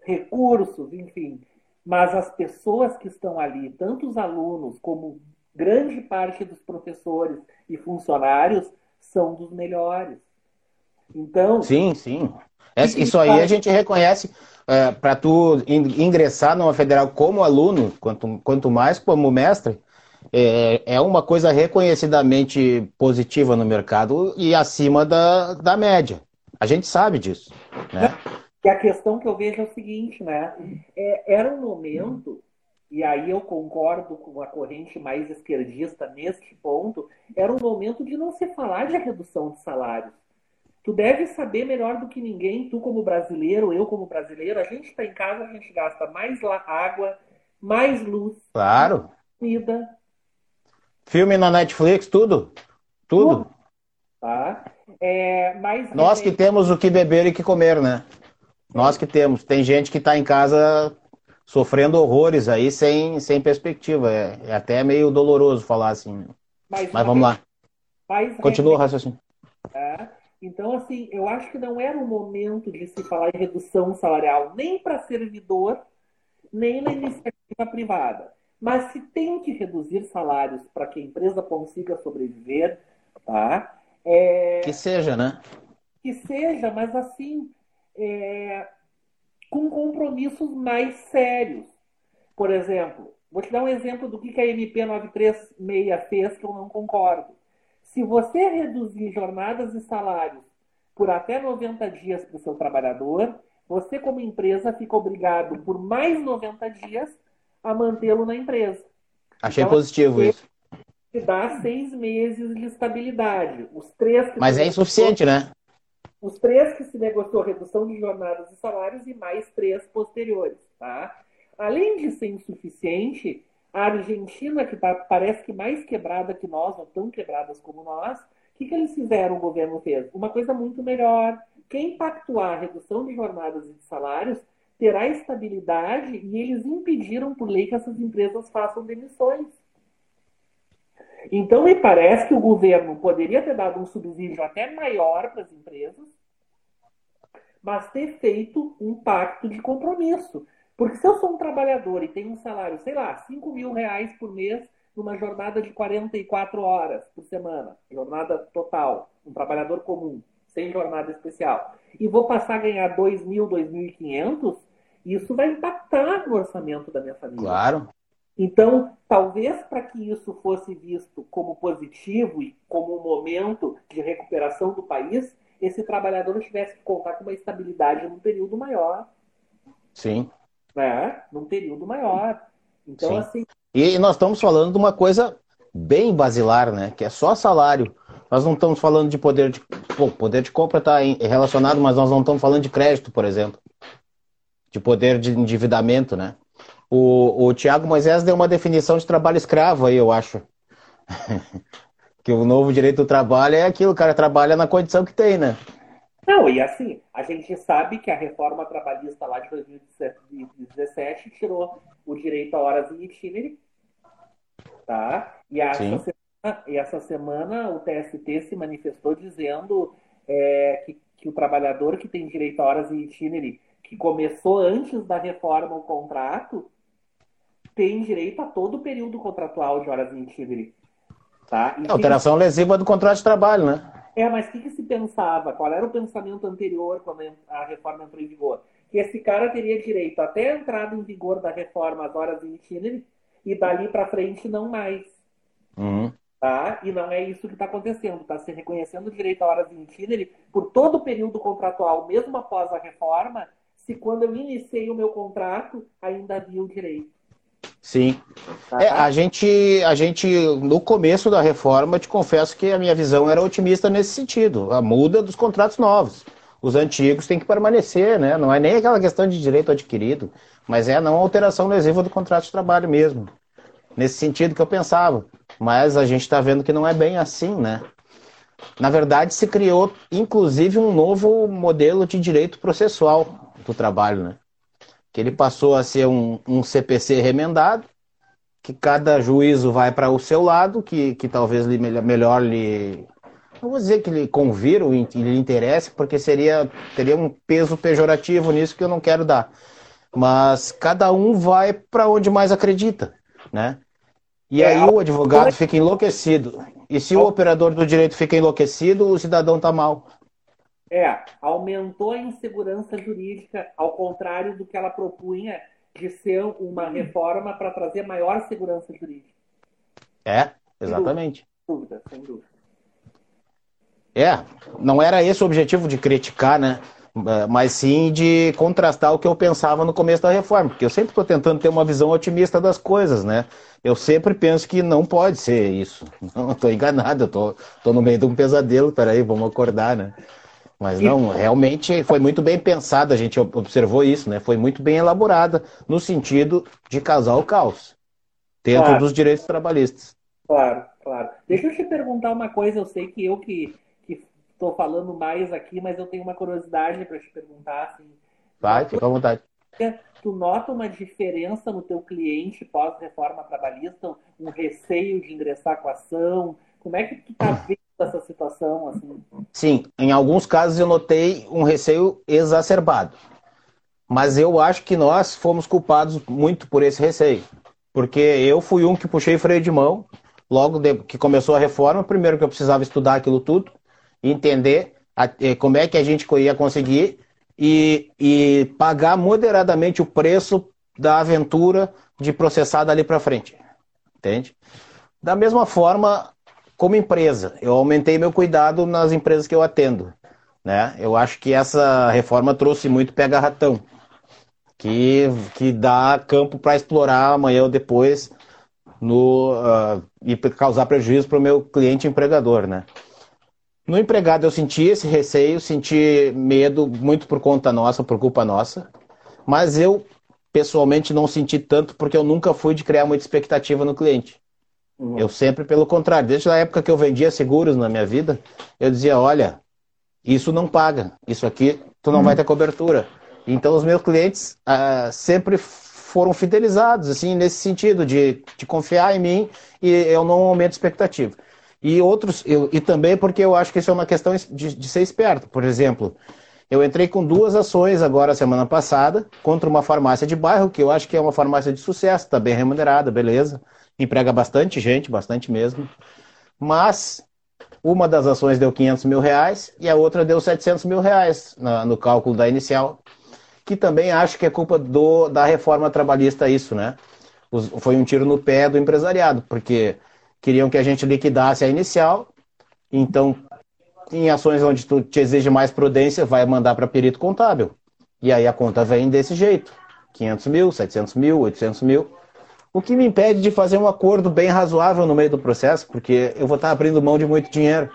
recursos, enfim. Mas as pessoas que estão ali, tanto os alunos como grande parte dos professores e funcionários, são dos melhores. Então. Sim, sim. Isso aí a gente reconhece. É, para tu ingressar numa federal como aluno, quanto, quanto mais como mestre, é, é uma coisa reconhecidamente positiva no mercado e acima da, da média. A gente sabe disso. Né? E a questão que eu vejo é o seguinte, né? É, era um momento, e aí eu concordo com a corrente mais esquerdista neste ponto, era um momento de não se falar de redução de salários. Tu deve saber melhor do que ninguém, tu como brasileiro, eu como brasileiro, a gente está em casa, a gente gasta mais água, mais luz, claro. comida. Filme na Netflix, tudo. Tudo. tudo. Tá? É, mas Nós que temos o que beber e que comer, né? Nós que temos. Tem gente que está em casa sofrendo horrores aí sem, sem perspectiva. É, é até meio doloroso falar assim. Mas, mas vamos lá. Continua o raciocínio. É. Então, assim, eu acho que não era o momento de se falar em redução salarial, nem para servidor, nem na iniciativa privada. Mas se tem que reduzir salários para que a empresa consiga sobreviver, tá? É, que seja, né? Que seja, mas assim, é, com compromissos mais sérios. Por exemplo, vou te dar um exemplo do que a MP 936 fez que eu não concordo. Se você reduzir jornadas e salários por até 90 dias para o seu trabalhador, você, como empresa, fica obrigado por mais 90 dias a mantê-lo na empresa. Achei então, positivo isso te dá seis meses de estabilidade. Os três Mas é insuficiente, né? Os três que se negociou redução de jornadas e salários e mais três posteriores, tá? Além de ser insuficiente, a Argentina, que tá, parece que mais quebrada que nós, ou tão quebradas como nós, o que, que eles fizeram, o governo fez? Uma coisa muito melhor. Quem pactuar a redução de jornadas e de salários terá estabilidade e eles impediram por lei que essas empresas façam demissões. Então, me parece que o governo poderia ter dado um subsídio até maior para as empresas, mas ter feito um pacto de compromisso. Porque se eu sou um trabalhador e tenho um salário, sei lá, 5 mil reais por mês numa jornada de 44 horas por semana, jornada total, um trabalhador comum, sem jornada especial, e vou passar a ganhar 2 mil, 2.500, isso vai impactar no orçamento da minha família. Claro. Então, talvez para que isso fosse visto como positivo e como um momento de recuperação do país, esse trabalhador tivesse que contar com uma estabilidade num período maior. Sim. Né? Num período maior. Então, Sim. assim. E nós estamos falando de uma coisa bem basilar, né? Que é só salário. Nós não estamos falando de poder de. Bom, poder de compra está relacionado, mas nós não estamos falando de crédito, por exemplo. De poder de endividamento, né? O, o Tiago Moisés deu uma definição de trabalho escravo aí, eu acho. que o novo direito do trabalho é aquilo, o cara trabalha na condição que tem, né? Não, e assim, a gente sabe que a reforma trabalhista lá de 2017 tirou o direito a horas em itinerary, tá? E essa, semana, e essa semana o TST se manifestou dizendo é, que, que o trabalhador que tem direito a horas em itinerary, que começou antes da reforma o contrato, tem direito a todo o período contratual de horas em Tá? E alteração que... lesiva do contrato de trabalho, né? É, mas o que, que, se pensava? Qual era o pensamento anterior quando a reforma entrou em vigor? que esse cara teria direito até a entrada em vigor da reforma às horas em itinerário e dali para frente não mais. Uhum. Tá? E não é isso que está acontecendo. Está se reconhecendo o direito a horas em itinerário por todo o período contratual, mesmo após a reforma, se quando eu iniciei o meu contrato ainda havia o direito. Sim. Tá? É, a gente, a gente, no começo da reforma, te confesso que a minha visão era otimista nesse sentido. A muda dos contratos novos. Os antigos têm que permanecer, né? Não é nem aquela questão de direito adquirido, mas é a não alteração lesiva do contrato de trabalho mesmo. Nesse sentido que eu pensava. Mas a gente está vendo que não é bem assim, né? Na verdade, se criou, inclusive, um novo modelo de direito processual do trabalho, né? Que ele passou a ser um, um CPC remendado, que cada juízo vai para o seu lado, que, que talvez lhe, melhor lhe. Não vou dizer que lhe convira ou lhe interesse, porque seria, teria um peso pejorativo nisso que eu não quero dar. Mas cada um vai para onde mais acredita, né? E é, aí o advogado fica enlouquecido. E se o operador do direito fica enlouquecido, o cidadão está mal. É, aumentou a insegurança jurídica, ao contrário do que ela propunha de ser uma reforma para trazer maior segurança jurídica. É, exatamente. Sem dúvida, sem dúvida. É, não era esse o objetivo de criticar, né? É, mas sim de contrastar o que eu pensava no começo da reforma, porque eu sempre estou tentando ter uma visão otimista das coisas, né? Eu sempre penso que não pode ser isso. Não, estou enganado, eu tô, tô no meio de um pesadelo, peraí, vamos acordar, né? Mas não, realmente foi muito bem pensada, a gente observou isso, né? Foi muito bem elaborada no sentido de casar o caos dentro claro. dos direitos trabalhistas. Claro, claro. Deixa eu te perguntar uma coisa, eu sei que eu que estou falando mais aqui, mas eu tenho uma curiosidade para te perguntar. Assim, Vai, fica à vontade. Tu nota uma diferença no teu cliente pós-reforma trabalhista, um receio de ingressar com a ação? Como é que tu está vendo essa situação? Assim? Sim, em alguns casos eu notei um receio exacerbado. Mas eu acho que nós fomos culpados muito por esse receio. Porque eu fui um que puxei freio de mão, logo que começou a reforma, primeiro que eu precisava estudar aquilo tudo, entender eh, como é que a gente ia conseguir e, e pagar moderadamente o preço da aventura de processar dali para frente. Entende? Da mesma forma, como empresa, eu aumentei meu cuidado nas empresas que eu atendo. Né? Eu acho que essa reforma trouxe muito pega-ratão, que, que dá campo para explorar amanhã ou depois no, uh, e causar prejuízo para o meu cliente empregador. Né? No empregado eu senti esse receio, senti medo muito por conta nossa, por culpa nossa. Mas eu pessoalmente não senti tanto porque eu nunca fui de criar muita expectativa no cliente. Uhum. Eu sempre, pelo contrário, desde a época que eu vendia seguros na minha vida, eu dizia: olha, isso não paga, isso aqui tu não uhum. vai ter cobertura. Então os meus clientes uh, sempre foram fidelizados, assim, nesse sentido de, de confiar em mim e eu não aumento expectativa. E outros, eu, e também porque eu acho que isso é uma questão de, de ser esperto. Por exemplo, eu entrei com duas ações agora semana passada contra uma farmácia de bairro, que eu acho que é uma farmácia de sucesso, está bem remunerada, beleza. Emprega bastante gente, bastante mesmo. Mas uma das ações deu 500 mil reais e a outra deu 700 mil reais na, no cálculo da inicial, que também acho que é culpa do, da reforma trabalhista isso, né? foi um tiro no pé do empresariado, porque queriam que a gente liquidasse a inicial. Então, em ações onde tu te exige mais prudência, vai mandar para perito contábil. E aí a conta vem desse jeito: 500 mil, 700 mil, 800 mil. O que me impede de fazer um acordo bem razoável no meio do processo, porque eu vou estar abrindo mão de muito dinheiro,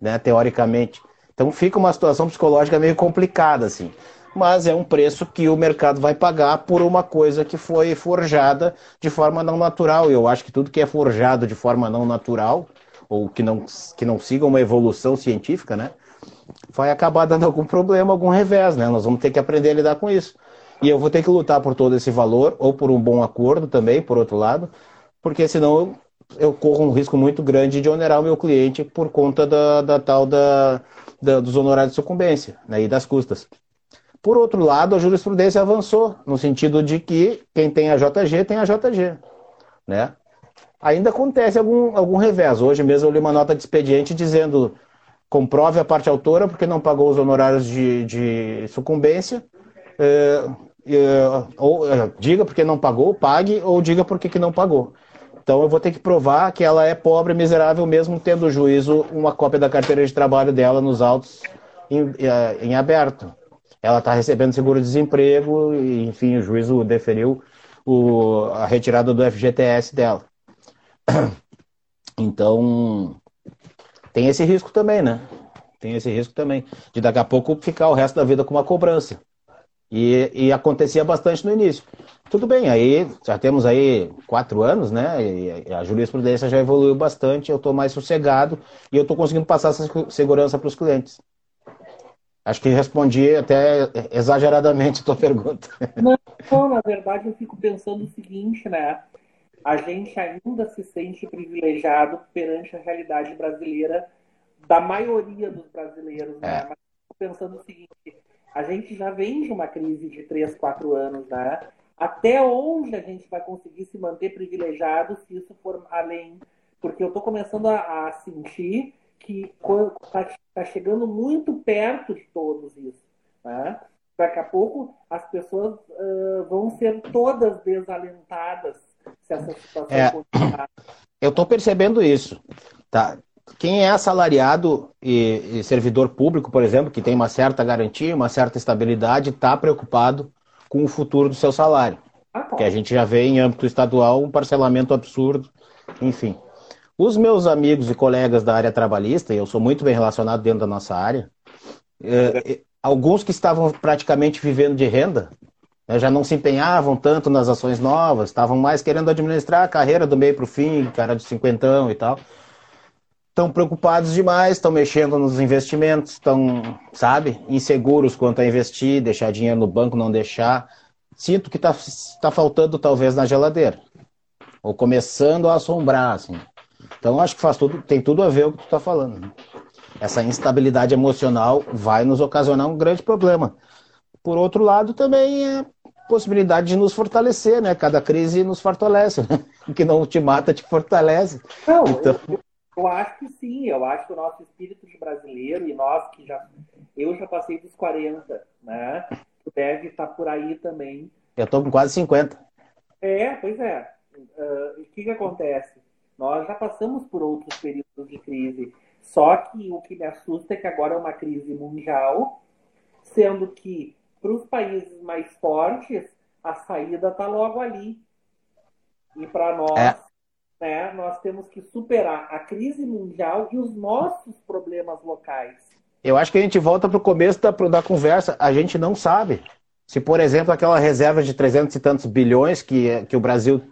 né, teoricamente. Então fica uma situação psicológica meio complicada, assim mas é um preço que o mercado vai pagar por uma coisa que foi forjada de forma não natural. E eu acho que tudo que é forjado de forma não natural, ou que não, que não siga uma evolução científica, né, vai acabar dando algum problema, algum revés, né? Nós vamos ter que aprender a lidar com isso. E eu vou ter que lutar por todo esse valor, ou por um bom acordo também, por outro lado, porque senão eu corro um risco muito grande de onerar o meu cliente por conta da, da tal da, da, dos honorários de sucumbência né, e das custas. Por outro lado, a jurisprudência avançou, no sentido de que quem tem a JG tem a JG. Né? Ainda acontece algum, algum revés. Hoje mesmo eu li uma nota de expediente dizendo comprove a parte autora porque não pagou os honorários de, de sucumbência é, é, ou é, diga porque não pagou, pague, ou diga porque que não pagou. Então eu vou ter que provar que ela é pobre, miserável, mesmo tendo o juízo uma cópia da carteira de trabalho dela nos autos em, é, em aberto. Ela está recebendo seguro-desemprego, e enfim, o juízo deferiu o, a retirada do FGTS dela. Então, tem esse risco também, né? Tem esse risco também, de daqui a pouco ficar o resto da vida com uma cobrança. E, e acontecia bastante no início. Tudo bem, aí já temos aí quatro anos, né? E a jurisprudência já evoluiu bastante, eu estou mais sossegado e eu estou conseguindo passar essa segurança para os clientes. Acho que respondi até exageradamente a tua pergunta. Não, não, na verdade eu fico pensando o seguinte, né? A gente ainda se sente privilegiado perante a realidade brasileira da maioria dos brasileiros, né? É. Mas fico pensando o seguinte, a gente já vem de uma crise de 3, 4 anos, né? Até onde a gente vai conseguir se manter privilegiado se isso for além? Porque eu estou começando a, a sentir que está tá chegando muito perto de todos isso. Né? Daqui a pouco as pessoas uh, vão ser todas desalentadas se essa situação é, continuar. Eu estou percebendo isso. Tá? Quem é assalariado e, e, servidor público, por exemplo, que tem uma certa garantia, uma certa estabilidade, está preocupado com o futuro do seu salário. Ah, que a gente já vê em âmbito estadual um parcelamento absurdo, enfim. Os meus amigos e colegas da área trabalhista, e eu sou muito bem relacionado dentro da nossa área, eh, alguns que estavam praticamente vivendo de renda, né, já não se empenhavam tanto nas ações novas, estavam mais querendo administrar a carreira do meio para o fim, cara de cinquentão e tal. Estão preocupados demais, estão mexendo nos investimentos, estão, sabe, inseguros quanto a investir, deixar dinheiro no banco, não deixar. Sinto que está tá faltando talvez na geladeira. Ou começando a assombrar, assim. Então acho que faz tudo, tem tudo a ver com o que tu está falando. Né? Essa instabilidade emocional vai nos ocasionar um grande problema. Por outro lado, também é possibilidade de nos fortalecer, né? Cada crise nos fortalece, né? O que não te mata te fortalece. Não, então... eu, eu acho que sim. Eu acho que o nosso espírito de brasileiro e nós que já eu já passei dos 40, né? Tu deve estar por aí também. Eu estou com quase 50. É, pois é. Uh, o que que acontece? Nós já passamos por outros períodos de crise. Só que o que me assusta é que agora é uma crise mundial, sendo que para os países mais fortes a saída está logo ali. E para nós, é. Né, nós temos que superar a crise mundial e os nossos problemas locais. Eu acho que a gente volta para o começo da, da conversa. A gente não sabe. Se, por exemplo, aquela reserva de 300 e tantos bilhões que, que o Brasil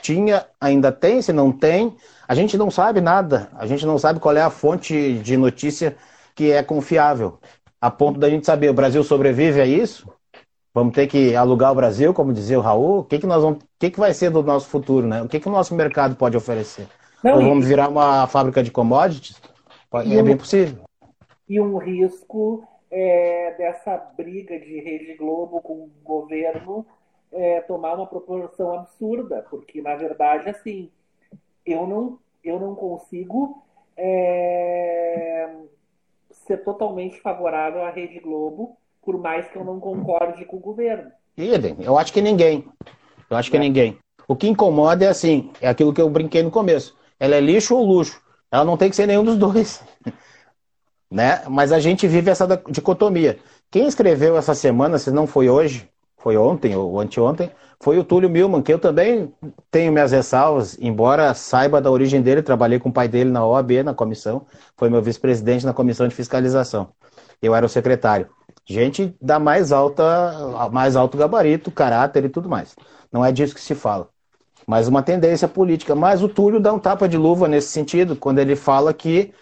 tinha, ainda tem, se não tem, a gente não sabe nada. A gente não sabe qual é a fonte de notícia que é confiável. A ponto da gente saber, o Brasil sobrevive a isso? Vamos ter que alugar o Brasil, como dizia o Raul? O que, que, nós vamos, o que, que vai ser do nosso futuro, né? O que, que o nosso mercado pode oferecer? Não, Ou vamos virar uma fábrica de commodities? é bem possível. E um risco é, dessa briga de Rede Globo com o governo é, tomar uma proporção absurda, porque na verdade assim eu não eu não consigo é, ser totalmente favorável à Rede Globo, por mais que eu não concorde com o governo. Idem, eu acho que ninguém. Eu acho que é. ninguém. O que incomoda é assim, é aquilo que eu brinquei no começo. Ela é lixo ou luxo? Ela não tem que ser nenhum dos dois. né? Mas a gente vive essa dicotomia. Quem escreveu essa semana, se não foi hoje, foi ontem ou anteontem, foi o Túlio Milman, que eu também tenho minhas ressalvas, embora saiba da origem dele, trabalhei com o pai dele na OAB, na comissão, foi meu vice-presidente na comissão de fiscalização. Eu era o secretário. Gente da mais alta, mais alto gabarito, caráter e tudo mais. Não é disso que se fala. Mas uma tendência política. Mas o Túlio dá um tapa de luva nesse sentido, quando ele fala que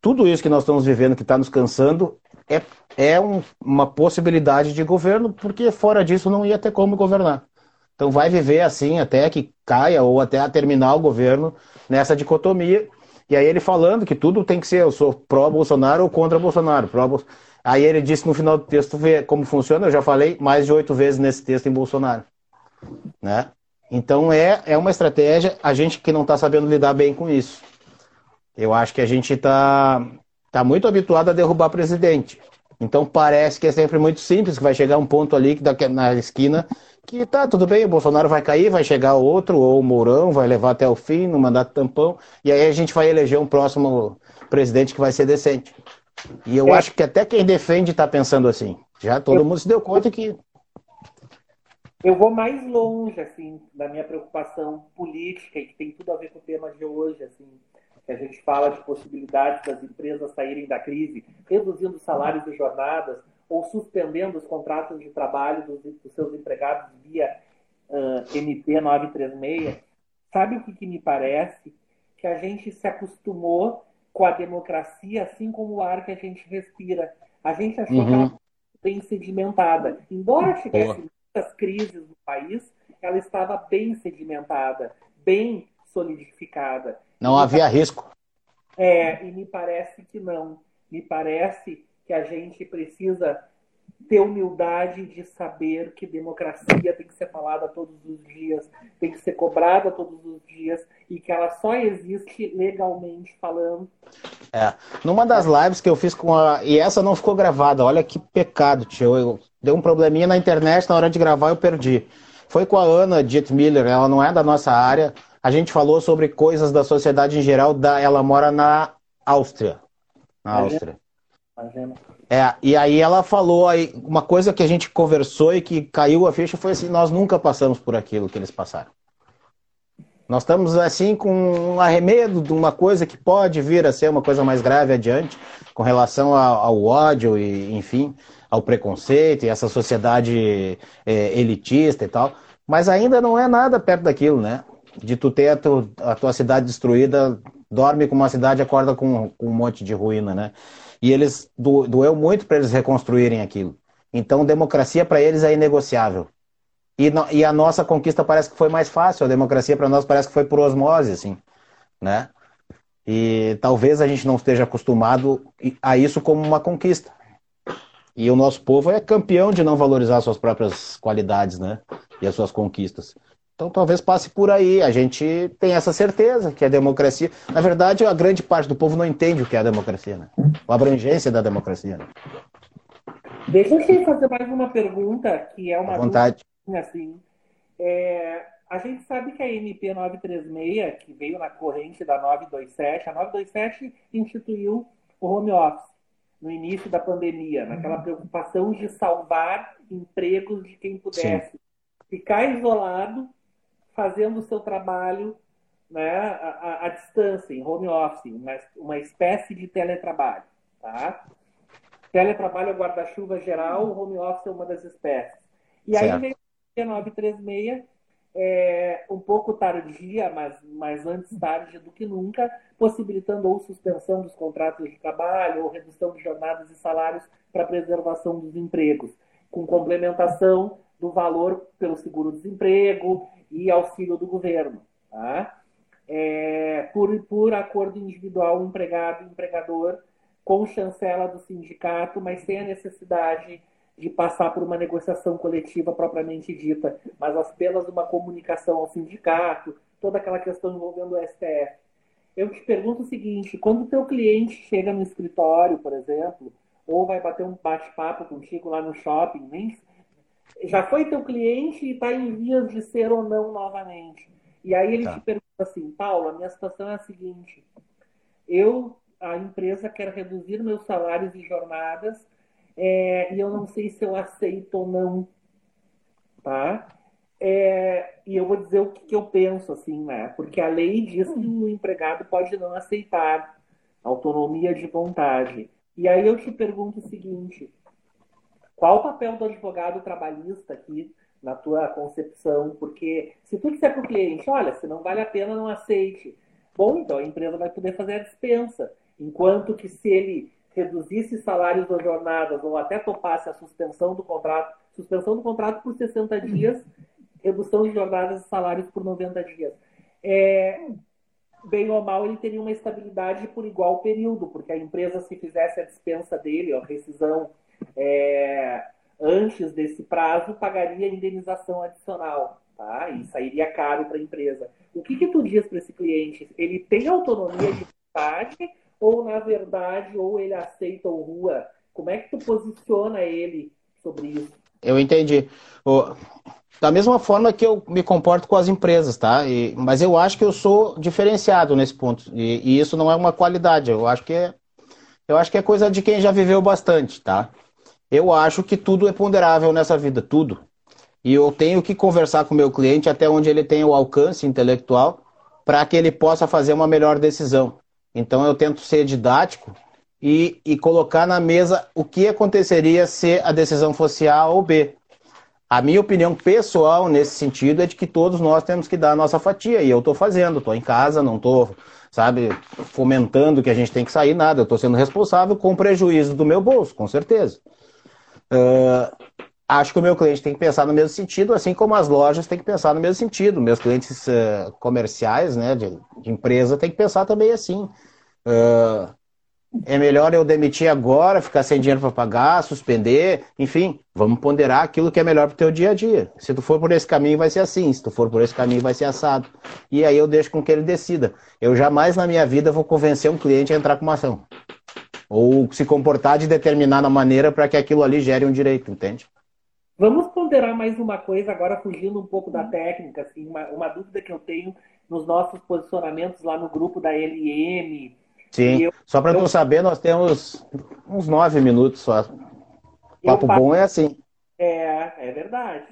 tudo isso que nós estamos vivendo, que está nos cansando, é, é um, uma possibilidade de governo, porque fora disso não ia ter como governar. Então vai viver assim até que caia ou até terminar o governo nessa dicotomia. E aí ele falando que tudo tem que ser, eu sou pró-Bolsonaro ou contra Bolsonaro. Pró aí ele disse no final do texto, vê como funciona, eu já falei mais de oito vezes nesse texto em Bolsonaro. Né? Então é, é uma estratégia, a gente que não está sabendo lidar bem com isso. Eu acho que a gente está tá muito habituado a derrubar presidente. Então parece que é sempre muito simples, que vai chegar um ponto ali que daqui, na esquina que tá tudo bem, o Bolsonaro vai cair, vai chegar outro, ou o Mourão vai levar até o fim no mandato tampão, e aí a gente vai eleger um próximo presidente que vai ser decente. E eu é. acho que até quem defende está pensando assim. Já todo eu, mundo se deu conta que. Eu vou mais longe, assim, da minha preocupação política, e que tem tudo a ver com o tema de hoje, assim, que a gente fala de possibilidades das empresas saírem da crise, reduzindo salários e jornadas, ou suspendendo os contratos de trabalho dos, dos seus empregados via uh, MP 936. Sabe o que, que me parece? Que a gente se acostumou com a democracia, assim como o ar que a gente respira. A gente achou uhum. que ela bem sedimentada. Embora tivesse muitas crises no país, ela estava bem sedimentada, bem solidificada. Não e havia risco. É, e me parece que não. Me parece que a gente precisa ter humildade de saber que democracia tem que ser falada todos os dias, tem que ser cobrada todos os dias e que ela só existe legalmente falando. É. Numa das lives que eu fiz com a. E essa não ficou gravada, olha que pecado, tio. Eu... Deu um probleminha na internet, na hora de gravar eu perdi. Foi com a Ana Diet Miller, ela não é da nossa área. A gente falou sobre coisas da sociedade em geral, da... ela mora na Áustria. Na Áustria. É, e aí ela falou aí, uma coisa que a gente conversou e que caiu a ficha foi assim, nós nunca passamos por aquilo que eles passaram. Nós estamos assim com um arremedo de uma coisa que pode vir a ser uma coisa mais grave adiante, com relação ao, ao ódio e, enfim, ao preconceito e essa sociedade é, elitista e tal. Mas ainda não é nada perto daquilo, né? De tu ter a, tu, a tua cidade destruída, dorme com uma cidade, acorda com, com um monte de ruína, né? E eles do, doeu muito para eles reconstruírem aquilo. Então, democracia para eles é inegociável. E, no, e, a nossa conquista parece que foi mais fácil. A democracia para nós parece que foi por osmose, assim, né? E talvez a gente não esteja acostumado a isso como uma conquista. E o nosso povo é campeão de não valorizar suas próprias qualidades, né? E as suas conquistas. Então talvez passe por aí. A gente tem essa certeza que a democracia. Na verdade, a grande parte do povo não entende o que é a democracia, né? A abrangência da democracia. Né? Deixa eu te fazer mais uma pergunta, que é uma. À vontade. Dúvida, assim. É, a gente sabe que a MP 936, que veio na corrente da 927, a 927 instituiu o home office no início da pandemia, naquela preocupação de salvar empregos de quem pudesse. Sim. Ficar isolado fazendo o seu trabalho né, à, à, distância, em home office, uma, uma espécie de teletrabalho. Tá? Teletrabalho é guarda-chuva geral, o home office é uma das espécies. E aí veio o 936, é, um pouco tardia, mas, mas antes tarde do que nunca, possibilitando ou suspensão dos contratos de trabalho, ou redução de jornadas e salários para preservação dos empregos, com complementação do valor pelo seguro-desemprego e auxílio do governo. Tá? É, por, por acordo individual, empregado-empregador, com chancela do sindicato, mas sem a necessidade de passar por uma negociação coletiva propriamente dita, mas apenas uma comunicação ao sindicato, toda aquela questão envolvendo o STF. Eu te pergunto o seguinte: quando o teu cliente chega no escritório, por exemplo, ou vai bater um bate-papo contigo lá no shopping, nem, já foi teu cliente e está em vias de ser ou não novamente. E aí ele tá. te pergunta assim, Paulo, a minha situação é a seguinte: eu, a empresa quer reduzir meus salários e jornadas é, e eu não sei se eu aceito ou não, tá? É, e eu vou dizer o que, que, eu penso, assim, né? Porque a lei diz que o empregado pode não aceitar autonomia de vontade. E aí eu te pergunto o seguinte: qual o papel do advogado trabalhista aqui na tua concepção? Porque se tu disser para o cliente, olha, se não vale a pena, não aceite. Bom, então a empresa vai poder fazer a dispensa. Enquanto que se ele reduzisse salários ou jornadas, ou até topasse a suspensão do contrato, suspensão do contrato por 60 dias, redução de jornadas e salários por 90 dias. É, bem ou mal, ele teria uma estabilidade por igual período, porque a empresa, se fizesse a dispensa dele, a rescisão é, antes desse prazo, pagaria indenização adicional, tá? E sairia caro para a empresa. O que, que tu diz para esse cliente? Ele tem autonomia de vontade ou, na verdade, ou ele aceita o rua Como é que tu posiciona ele sobre isso? Eu entendi. Da mesma forma que eu me comporto com as empresas, tá? E, mas eu acho que eu sou diferenciado nesse ponto. E, e, isso não é uma qualidade. Eu acho que é, eu acho que é coisa de quem já viveu bastante, tá? Eu acho que tudo é ponderável nessa vida, tudo. E eu tenho que conversar com o meu cliente até onde ele tem o alcance intelectual para que ele possa fazer uma melhor decisão. Então eu tento ser didático e, e colocar na mesa o que aconteceria se a decisão fosse A ou B. A minha opinião pessoal nesse sentido é de que todos nós temos que dar a nossa fatia, e eu estou fazendo, estou em casa, não estou, sabe, fomentando que a gente tem que sair, nada, eu estou sendo responsável com prejuízo do meu bolso, com certeza. Uh, acho que o meu cliente tem que pensar no mesmo sentido, assim como as lojas têm que pensar no mesmo sentido. Meus clientes uh, comerciais, né, de, de, empresa, têm que pensar também assim. Uh, é melhor eu demitir agora, ficar sem dinheiro para pagar, suspender, enfim, vamos ponderar aquilo que é melhor para o teu dia a dia. Se tu for por esse caminho, vai ser assim, se tu for por esse caminho, vai ser assado. E aí eu deixo com que ele decida. Eu jamais na minha vida vou convencer um cliente a entrar com uma ação. Ou se comportar de determinada maneira para que aquilo ali gere um direito, entende? Vamos ponderar mais uma coisa, agora fugindo um pouco da técnica, assim, uma, uma dúvida que eu tenho nos nossos posicionamentos lá no grupo da LM, Sim, eu, só para eu... tu saber, nós temos uns nove minutos só. Papo bom é assim. É, é verdade.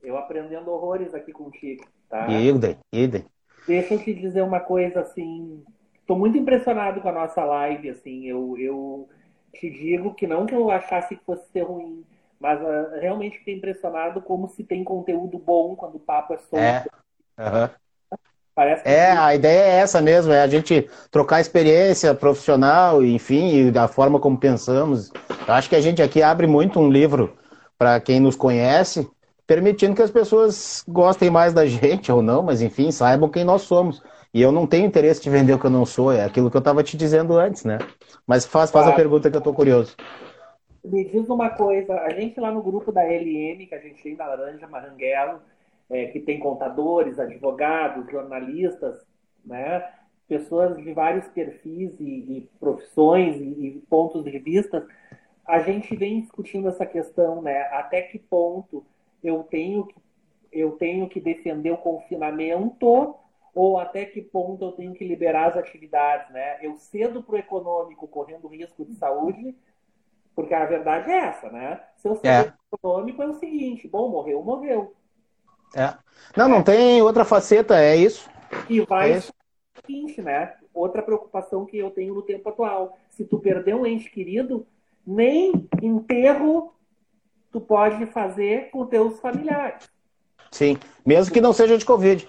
Eu aprendendo horrores aqui contigo, tá? Idem, idem. Deixa eu te dizer uma coisa, assim, tô muito impressionado com a nossa live, assim, eu, eu te digo que não que eu achasse que fosse ser ruim, mas uh, realmente fiquei impressionado como se tem conteúdo bom quando o papo é solto. É. Uhum. Parece que... É, a ideia é essa mesmo, é a gente trocar experiência profissional, enfim, e da forma como pensamos. Eu acho que a gente aqui abre muito um livro para quem nos conhece, permitindo que as pessoas gostem mais da gente ou não, mas enfim, saibam quem nós somos. E eu não tenho interesse de vender o que eu não sou, é aquilo que eu estava te dizendo antes, né? Mas faz, faz a pergunta que eu estou curioso. Me diz uma coisa, a gente lá no grupo da LM, que a gente tem da Laranja Maranguelo, é, que tem contadores, advogados, jornalistas, né? pessoas de vários perfis e, e profissões e, e, pontos de vista, a gente vem discutindo essa questão, né? Até que ponto eu tenho que, eu tenho que defender o confinamento ou até que ponto eu tenho que liberar as atividades, né? Eu cedo para o econômico correndo risco de saúde, porque a verdade é essa, né? Se eu cedo é. para o econômico é o seguinte, bom, morreu, morreu. É. Não, não tem outra faceta, é isso. E vai é seguinte, né? Outra preocupação que eu tenho no tempo atual. Se tu perder um ente querido, nem enterro tu pode fazer com teus familiares. Sim, mesmo que não seja de Covid.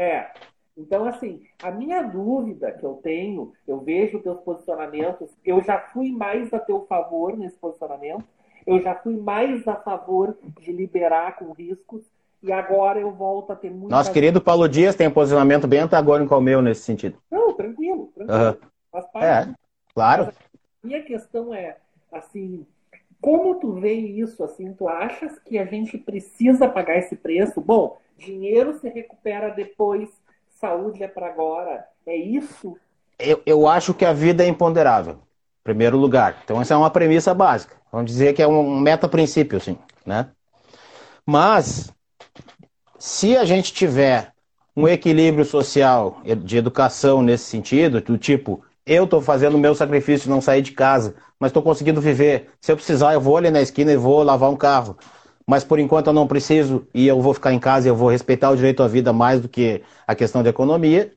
É. Então, assim, a minha dúvida que eu tenho, eu vejo teus posicionamentos, eu já fui mais a teu favor nesse posicionamento, eu já fui mais a favor de liberar com riscos, e agora eu volto a ter muito. Nosso querido Paulo Dias tem um posicionamento bem antagônico ao meu nesse sentido. Não, tranquilo, tranquilo. Uhum. É, claro. Mas a minha questão é, assim, como tu vê isso, assim, tu achas que a gente precisa pagar esse preço? Bom, dinheiro se recupera depois, saúde é para agora. É isso? Eu, eu acho que a vida é imponderável, em primeiro lugar. Então, essa é uma premissa básica. Vamos dizer que é um meta-princípio, assim, né? Mas se a gente tiver um equilíbrio social de educação nesse sentido, do tipo, eu estou fazendo o meu sacrifício de não sair de casa, mas estou conseguindo viver. Se eu precisar, eu vou ali na esquina e vou lavar um carro. Mas por enquanto eu não preciso e eu vou ficar em casa e eu vou respeitar o direito à vida mais do que a questão de economia.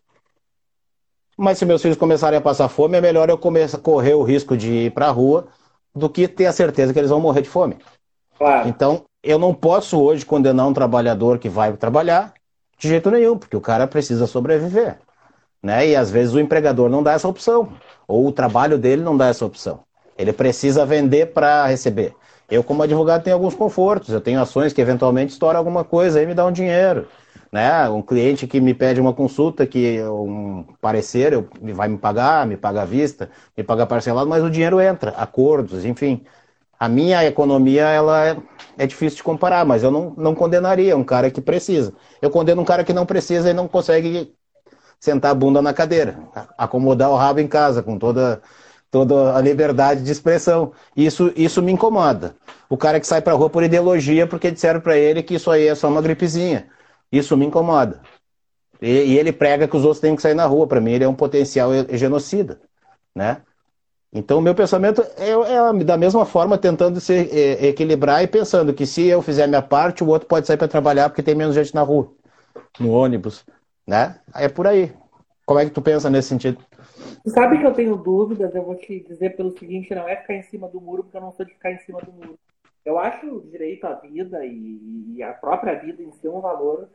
Mas se meus filhos começarem a passar fome, é melhor eu começar a correr o risco de ir para a rua do que ter a certeza que eles vão morrer de fome. Claro. Então, eu não posso hoje condenar um trabalhador que vai trabalhar de jeito nenhum, porque o cara precisa sobreviver. Né? E às vezes o empregador não dá essa opção, ou o trabalho dele não dá essa opção. Ele precisa vender para receber. Eu, como advogado, tenho alguns confortos. Eu tenho ações que eventualmente estouram alguma coisa e me dá um dinheiro. Né? Um cliente que me pede uma consulta, que um parecer, eu, vai me pagar, me paga à vista, me paga parcelado, mas o dinheiro entra, acordos, enfim. A minha economia, ela é, é difícil de comparar, mas eu não, não condenaria um cara que precisa. Eu condeno um cara que não precisa e não consegue sentar a bunda na cadeira, acomodar o rabo em casa com toda toda a liberdade de expressão. Isso, isso me incomoda. O cara que sai para rua por ideologia porque disseram para ele que isso aí é só uma gripezinha. Isso me incomoda. E, e ele prega que os outros têm que sair na rua. Para mim, ele é um potencial genocida, né? Então, o meu pensamento é, é, da mesma forma, tentando se é, equilibrar e pensando que se eu fizer minha parte, o outro pode sair para trabalhar porque tem menos gente na rua, no ônibus, né? É por aí. Como é que tu pensa nesse sentido? Sabe que eu tenho dúvidas, eu vou te dizer pelo seguinte, não é ficar em cima do muro, porque eu não sou de ficar em cima do muro. Eu acho o direito à vida e, e a própria vida em si um valor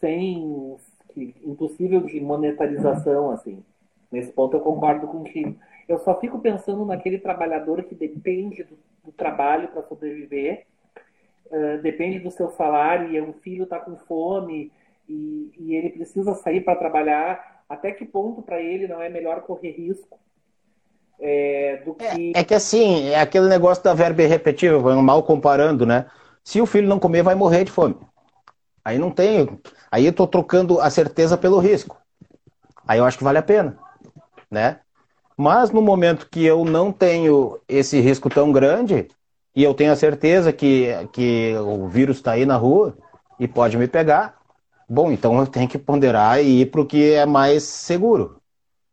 sem que, impossível de monetarização, assim. Nesse ponto eu concordo contigo. Eu só fico pensando naquele trabalhador que depende do, do trabalho para sobreviver, uh, depende do seu salário e o filho está com fome e, e ele precisa sair para trabalhar até que ponto para ele não é melhor correr risco é, do é, que. É, é, que assim, é aquele negócio da verba irrepetível, mal comparando, né? Se o filho não comer, vai morrer de fome. Aí não tem. Aí eu tô trocando a certeza pelo risco. Aí eu acho que vale a pena, né? Mas no momento que eu não tenho esse risco tão grande, e eu tenho a certeza que, que o vírus está aí na rua e pode me pegar, Bom, então eu tenho que ponderar e ir para o que é mais seguro.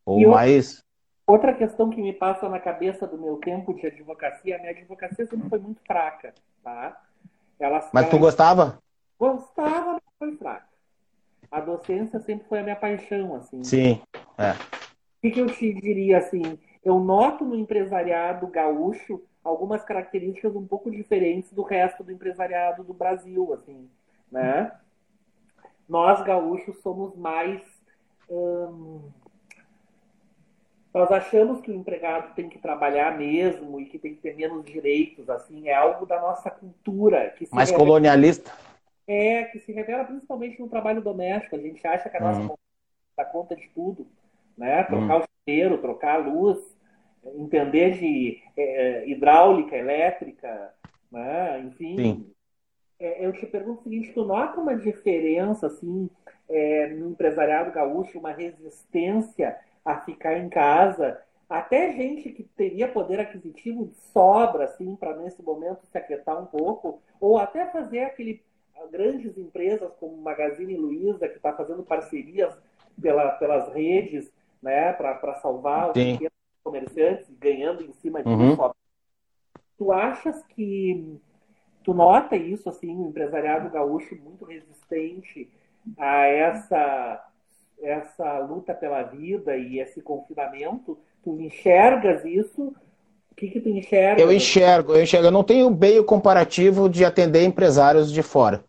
Ou mais. Outra questão que me passa na cabeça do meu tempo de advocacia, a minha advocacia sempre foi muito fraca, tá? Ela, mas tu gostava? Gostava, mas foi fraca. A docência sempre foi a minha paixão, assim. Sim, é. O que, que eu te diria, assim? Eu noto no empresariado gaúcho algumas características um pouco diferentes do resto do empresariado do Brasil, assim, né? Nós gaúchos somos mais. Hum, nós achamos que o empregado tem que trabalhar mesmo e que tem que ter menos direitos, assim, é algo da nossa cultura. Que mais revela, colonialista? É, que se revela principalmente no trabalho doméstico. A gente acha que a nossa uhum. dá conta de tudo, né? Trocar uhum. o cheiro, trocar a luz, entender de é, hidráulica, elétrica, né? enfim. Sim é, eu te pergunto o seguinte, tu nota uma diferença, assim, é, no empresariado gaúcho, uma resistência a ficar em casa, até gente que teria poder aquisitivo sobra, assim, para nesse momento se aquietar um pouco, ou até fazer aquele grandes empresas como Magazine Luiza, que está fazendo parcerias pela, pelas redes, né, para salvar Sim. os pequenos comerciantes, ganhando em cima disso. Uhum. Tu achas que Tu nota isso, assim, o empresariado gaúcho muito resistente a essa, essa luta pela vida e esse confinamento? Tu enxergas isso? O que, que tu enxerga? Eu enxergo, eu enxergo. Eu não tenho meio comparativo de atender empresários de fora.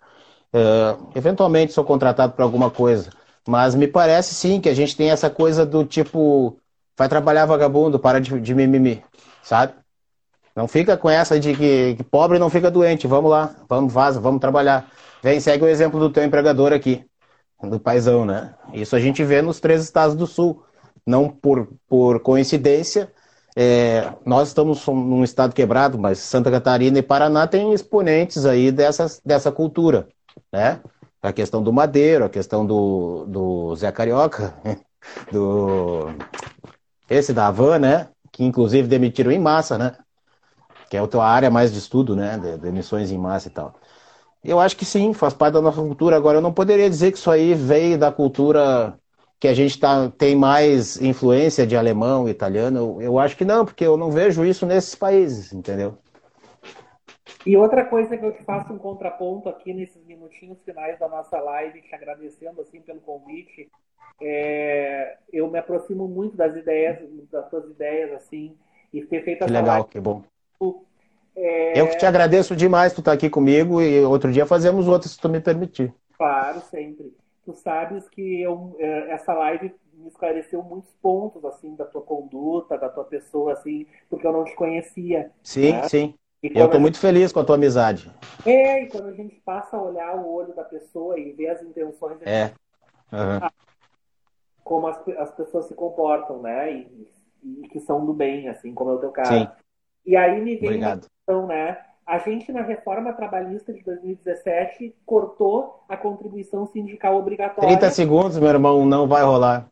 Uh, eventualmente sou contratado para alguma coisa. Mas me parece sim que a gente tem essa coisa do tipo, vai trabalhar vagabundo, para de, de mimimi, sabe? Não fica com essa de que, que, pobre não fica doente. Vamos lá, vamos, vaza, vamos trabalhar. Vem, segue o exemplo do teu empregador aqui, do paizão, né? Isso a gente vê nos três estados do sul. Não por, por coincidência, é, nós estamos num estado quebrado, mas Santa Catarina e Paraná têm exponentes aí dessas, dessa cultura, né? A questão do Madeiro, a questão do, do Zé Carioca, do esse da Havan, né? Que inclusive demitiram em massa, né? Que é a tua área mais de estudo, né, de, de emissões em massa e tal. Eu acho que sim, faz parte da nossa cultura. Agora, eu não poderia dizer que isso aí veio da cultura que a gente tá, tem mais influência de alemão, italiano. Eu, eu acho que não, porque eu não vejo isso nesses países, entendeu? E outra coisa que eu te faço um contraponto aqui nesses minutinhos finais da nossa live, te agradecendo assim pelo convite, é, eu me aproximo muito das ideias, das tuas ideias assim, e ter feito essa que legal, live. que bom é... Eu que te agradeço demais tu estar aqui comigo e outro dia fazemos outro, se tu me permitir. Claro, sempre. Tu sabes que eu, é, essa live me esclareceu muitos pontos, assim, da tua conduta, da tua pessoa, assim, porque eu não te conhecia. Sim, né? sim. Eu estou muito feliz com a tua amizade. É, e quando a gente passa a olhar o olho da pessoa e ver as intenções... É. Uhum. Como as, as pessoas se comportam, né? E, e, que são do bem, assim, como é o teu caso. Sim. E aí me vem Obrigado. uma questão, né? A gente, na reforma trabalhista de 2017, cortou a contribuição sindical obrigatória. 30 segundos, meu irmão, não vai rolar.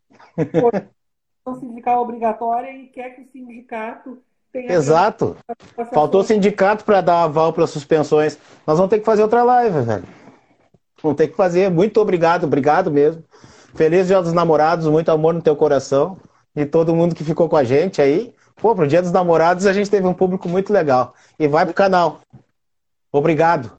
sindical obrigatória e quer que o sindicato tenha. Exato. Faltou sindicato para dar aval para suspensões. Nós vamos ter que fazer outra live, velho. Vamos ter que fazer. Muito obrigado, obrigado mesmo. Feliz Dia dos Namorados, muito amor no teu coração. E todo mundo que ficou com a gente aí. Pô, pro Dia dos Namorados a gente teve um público muito legal. E vai pro canal. Obrigado.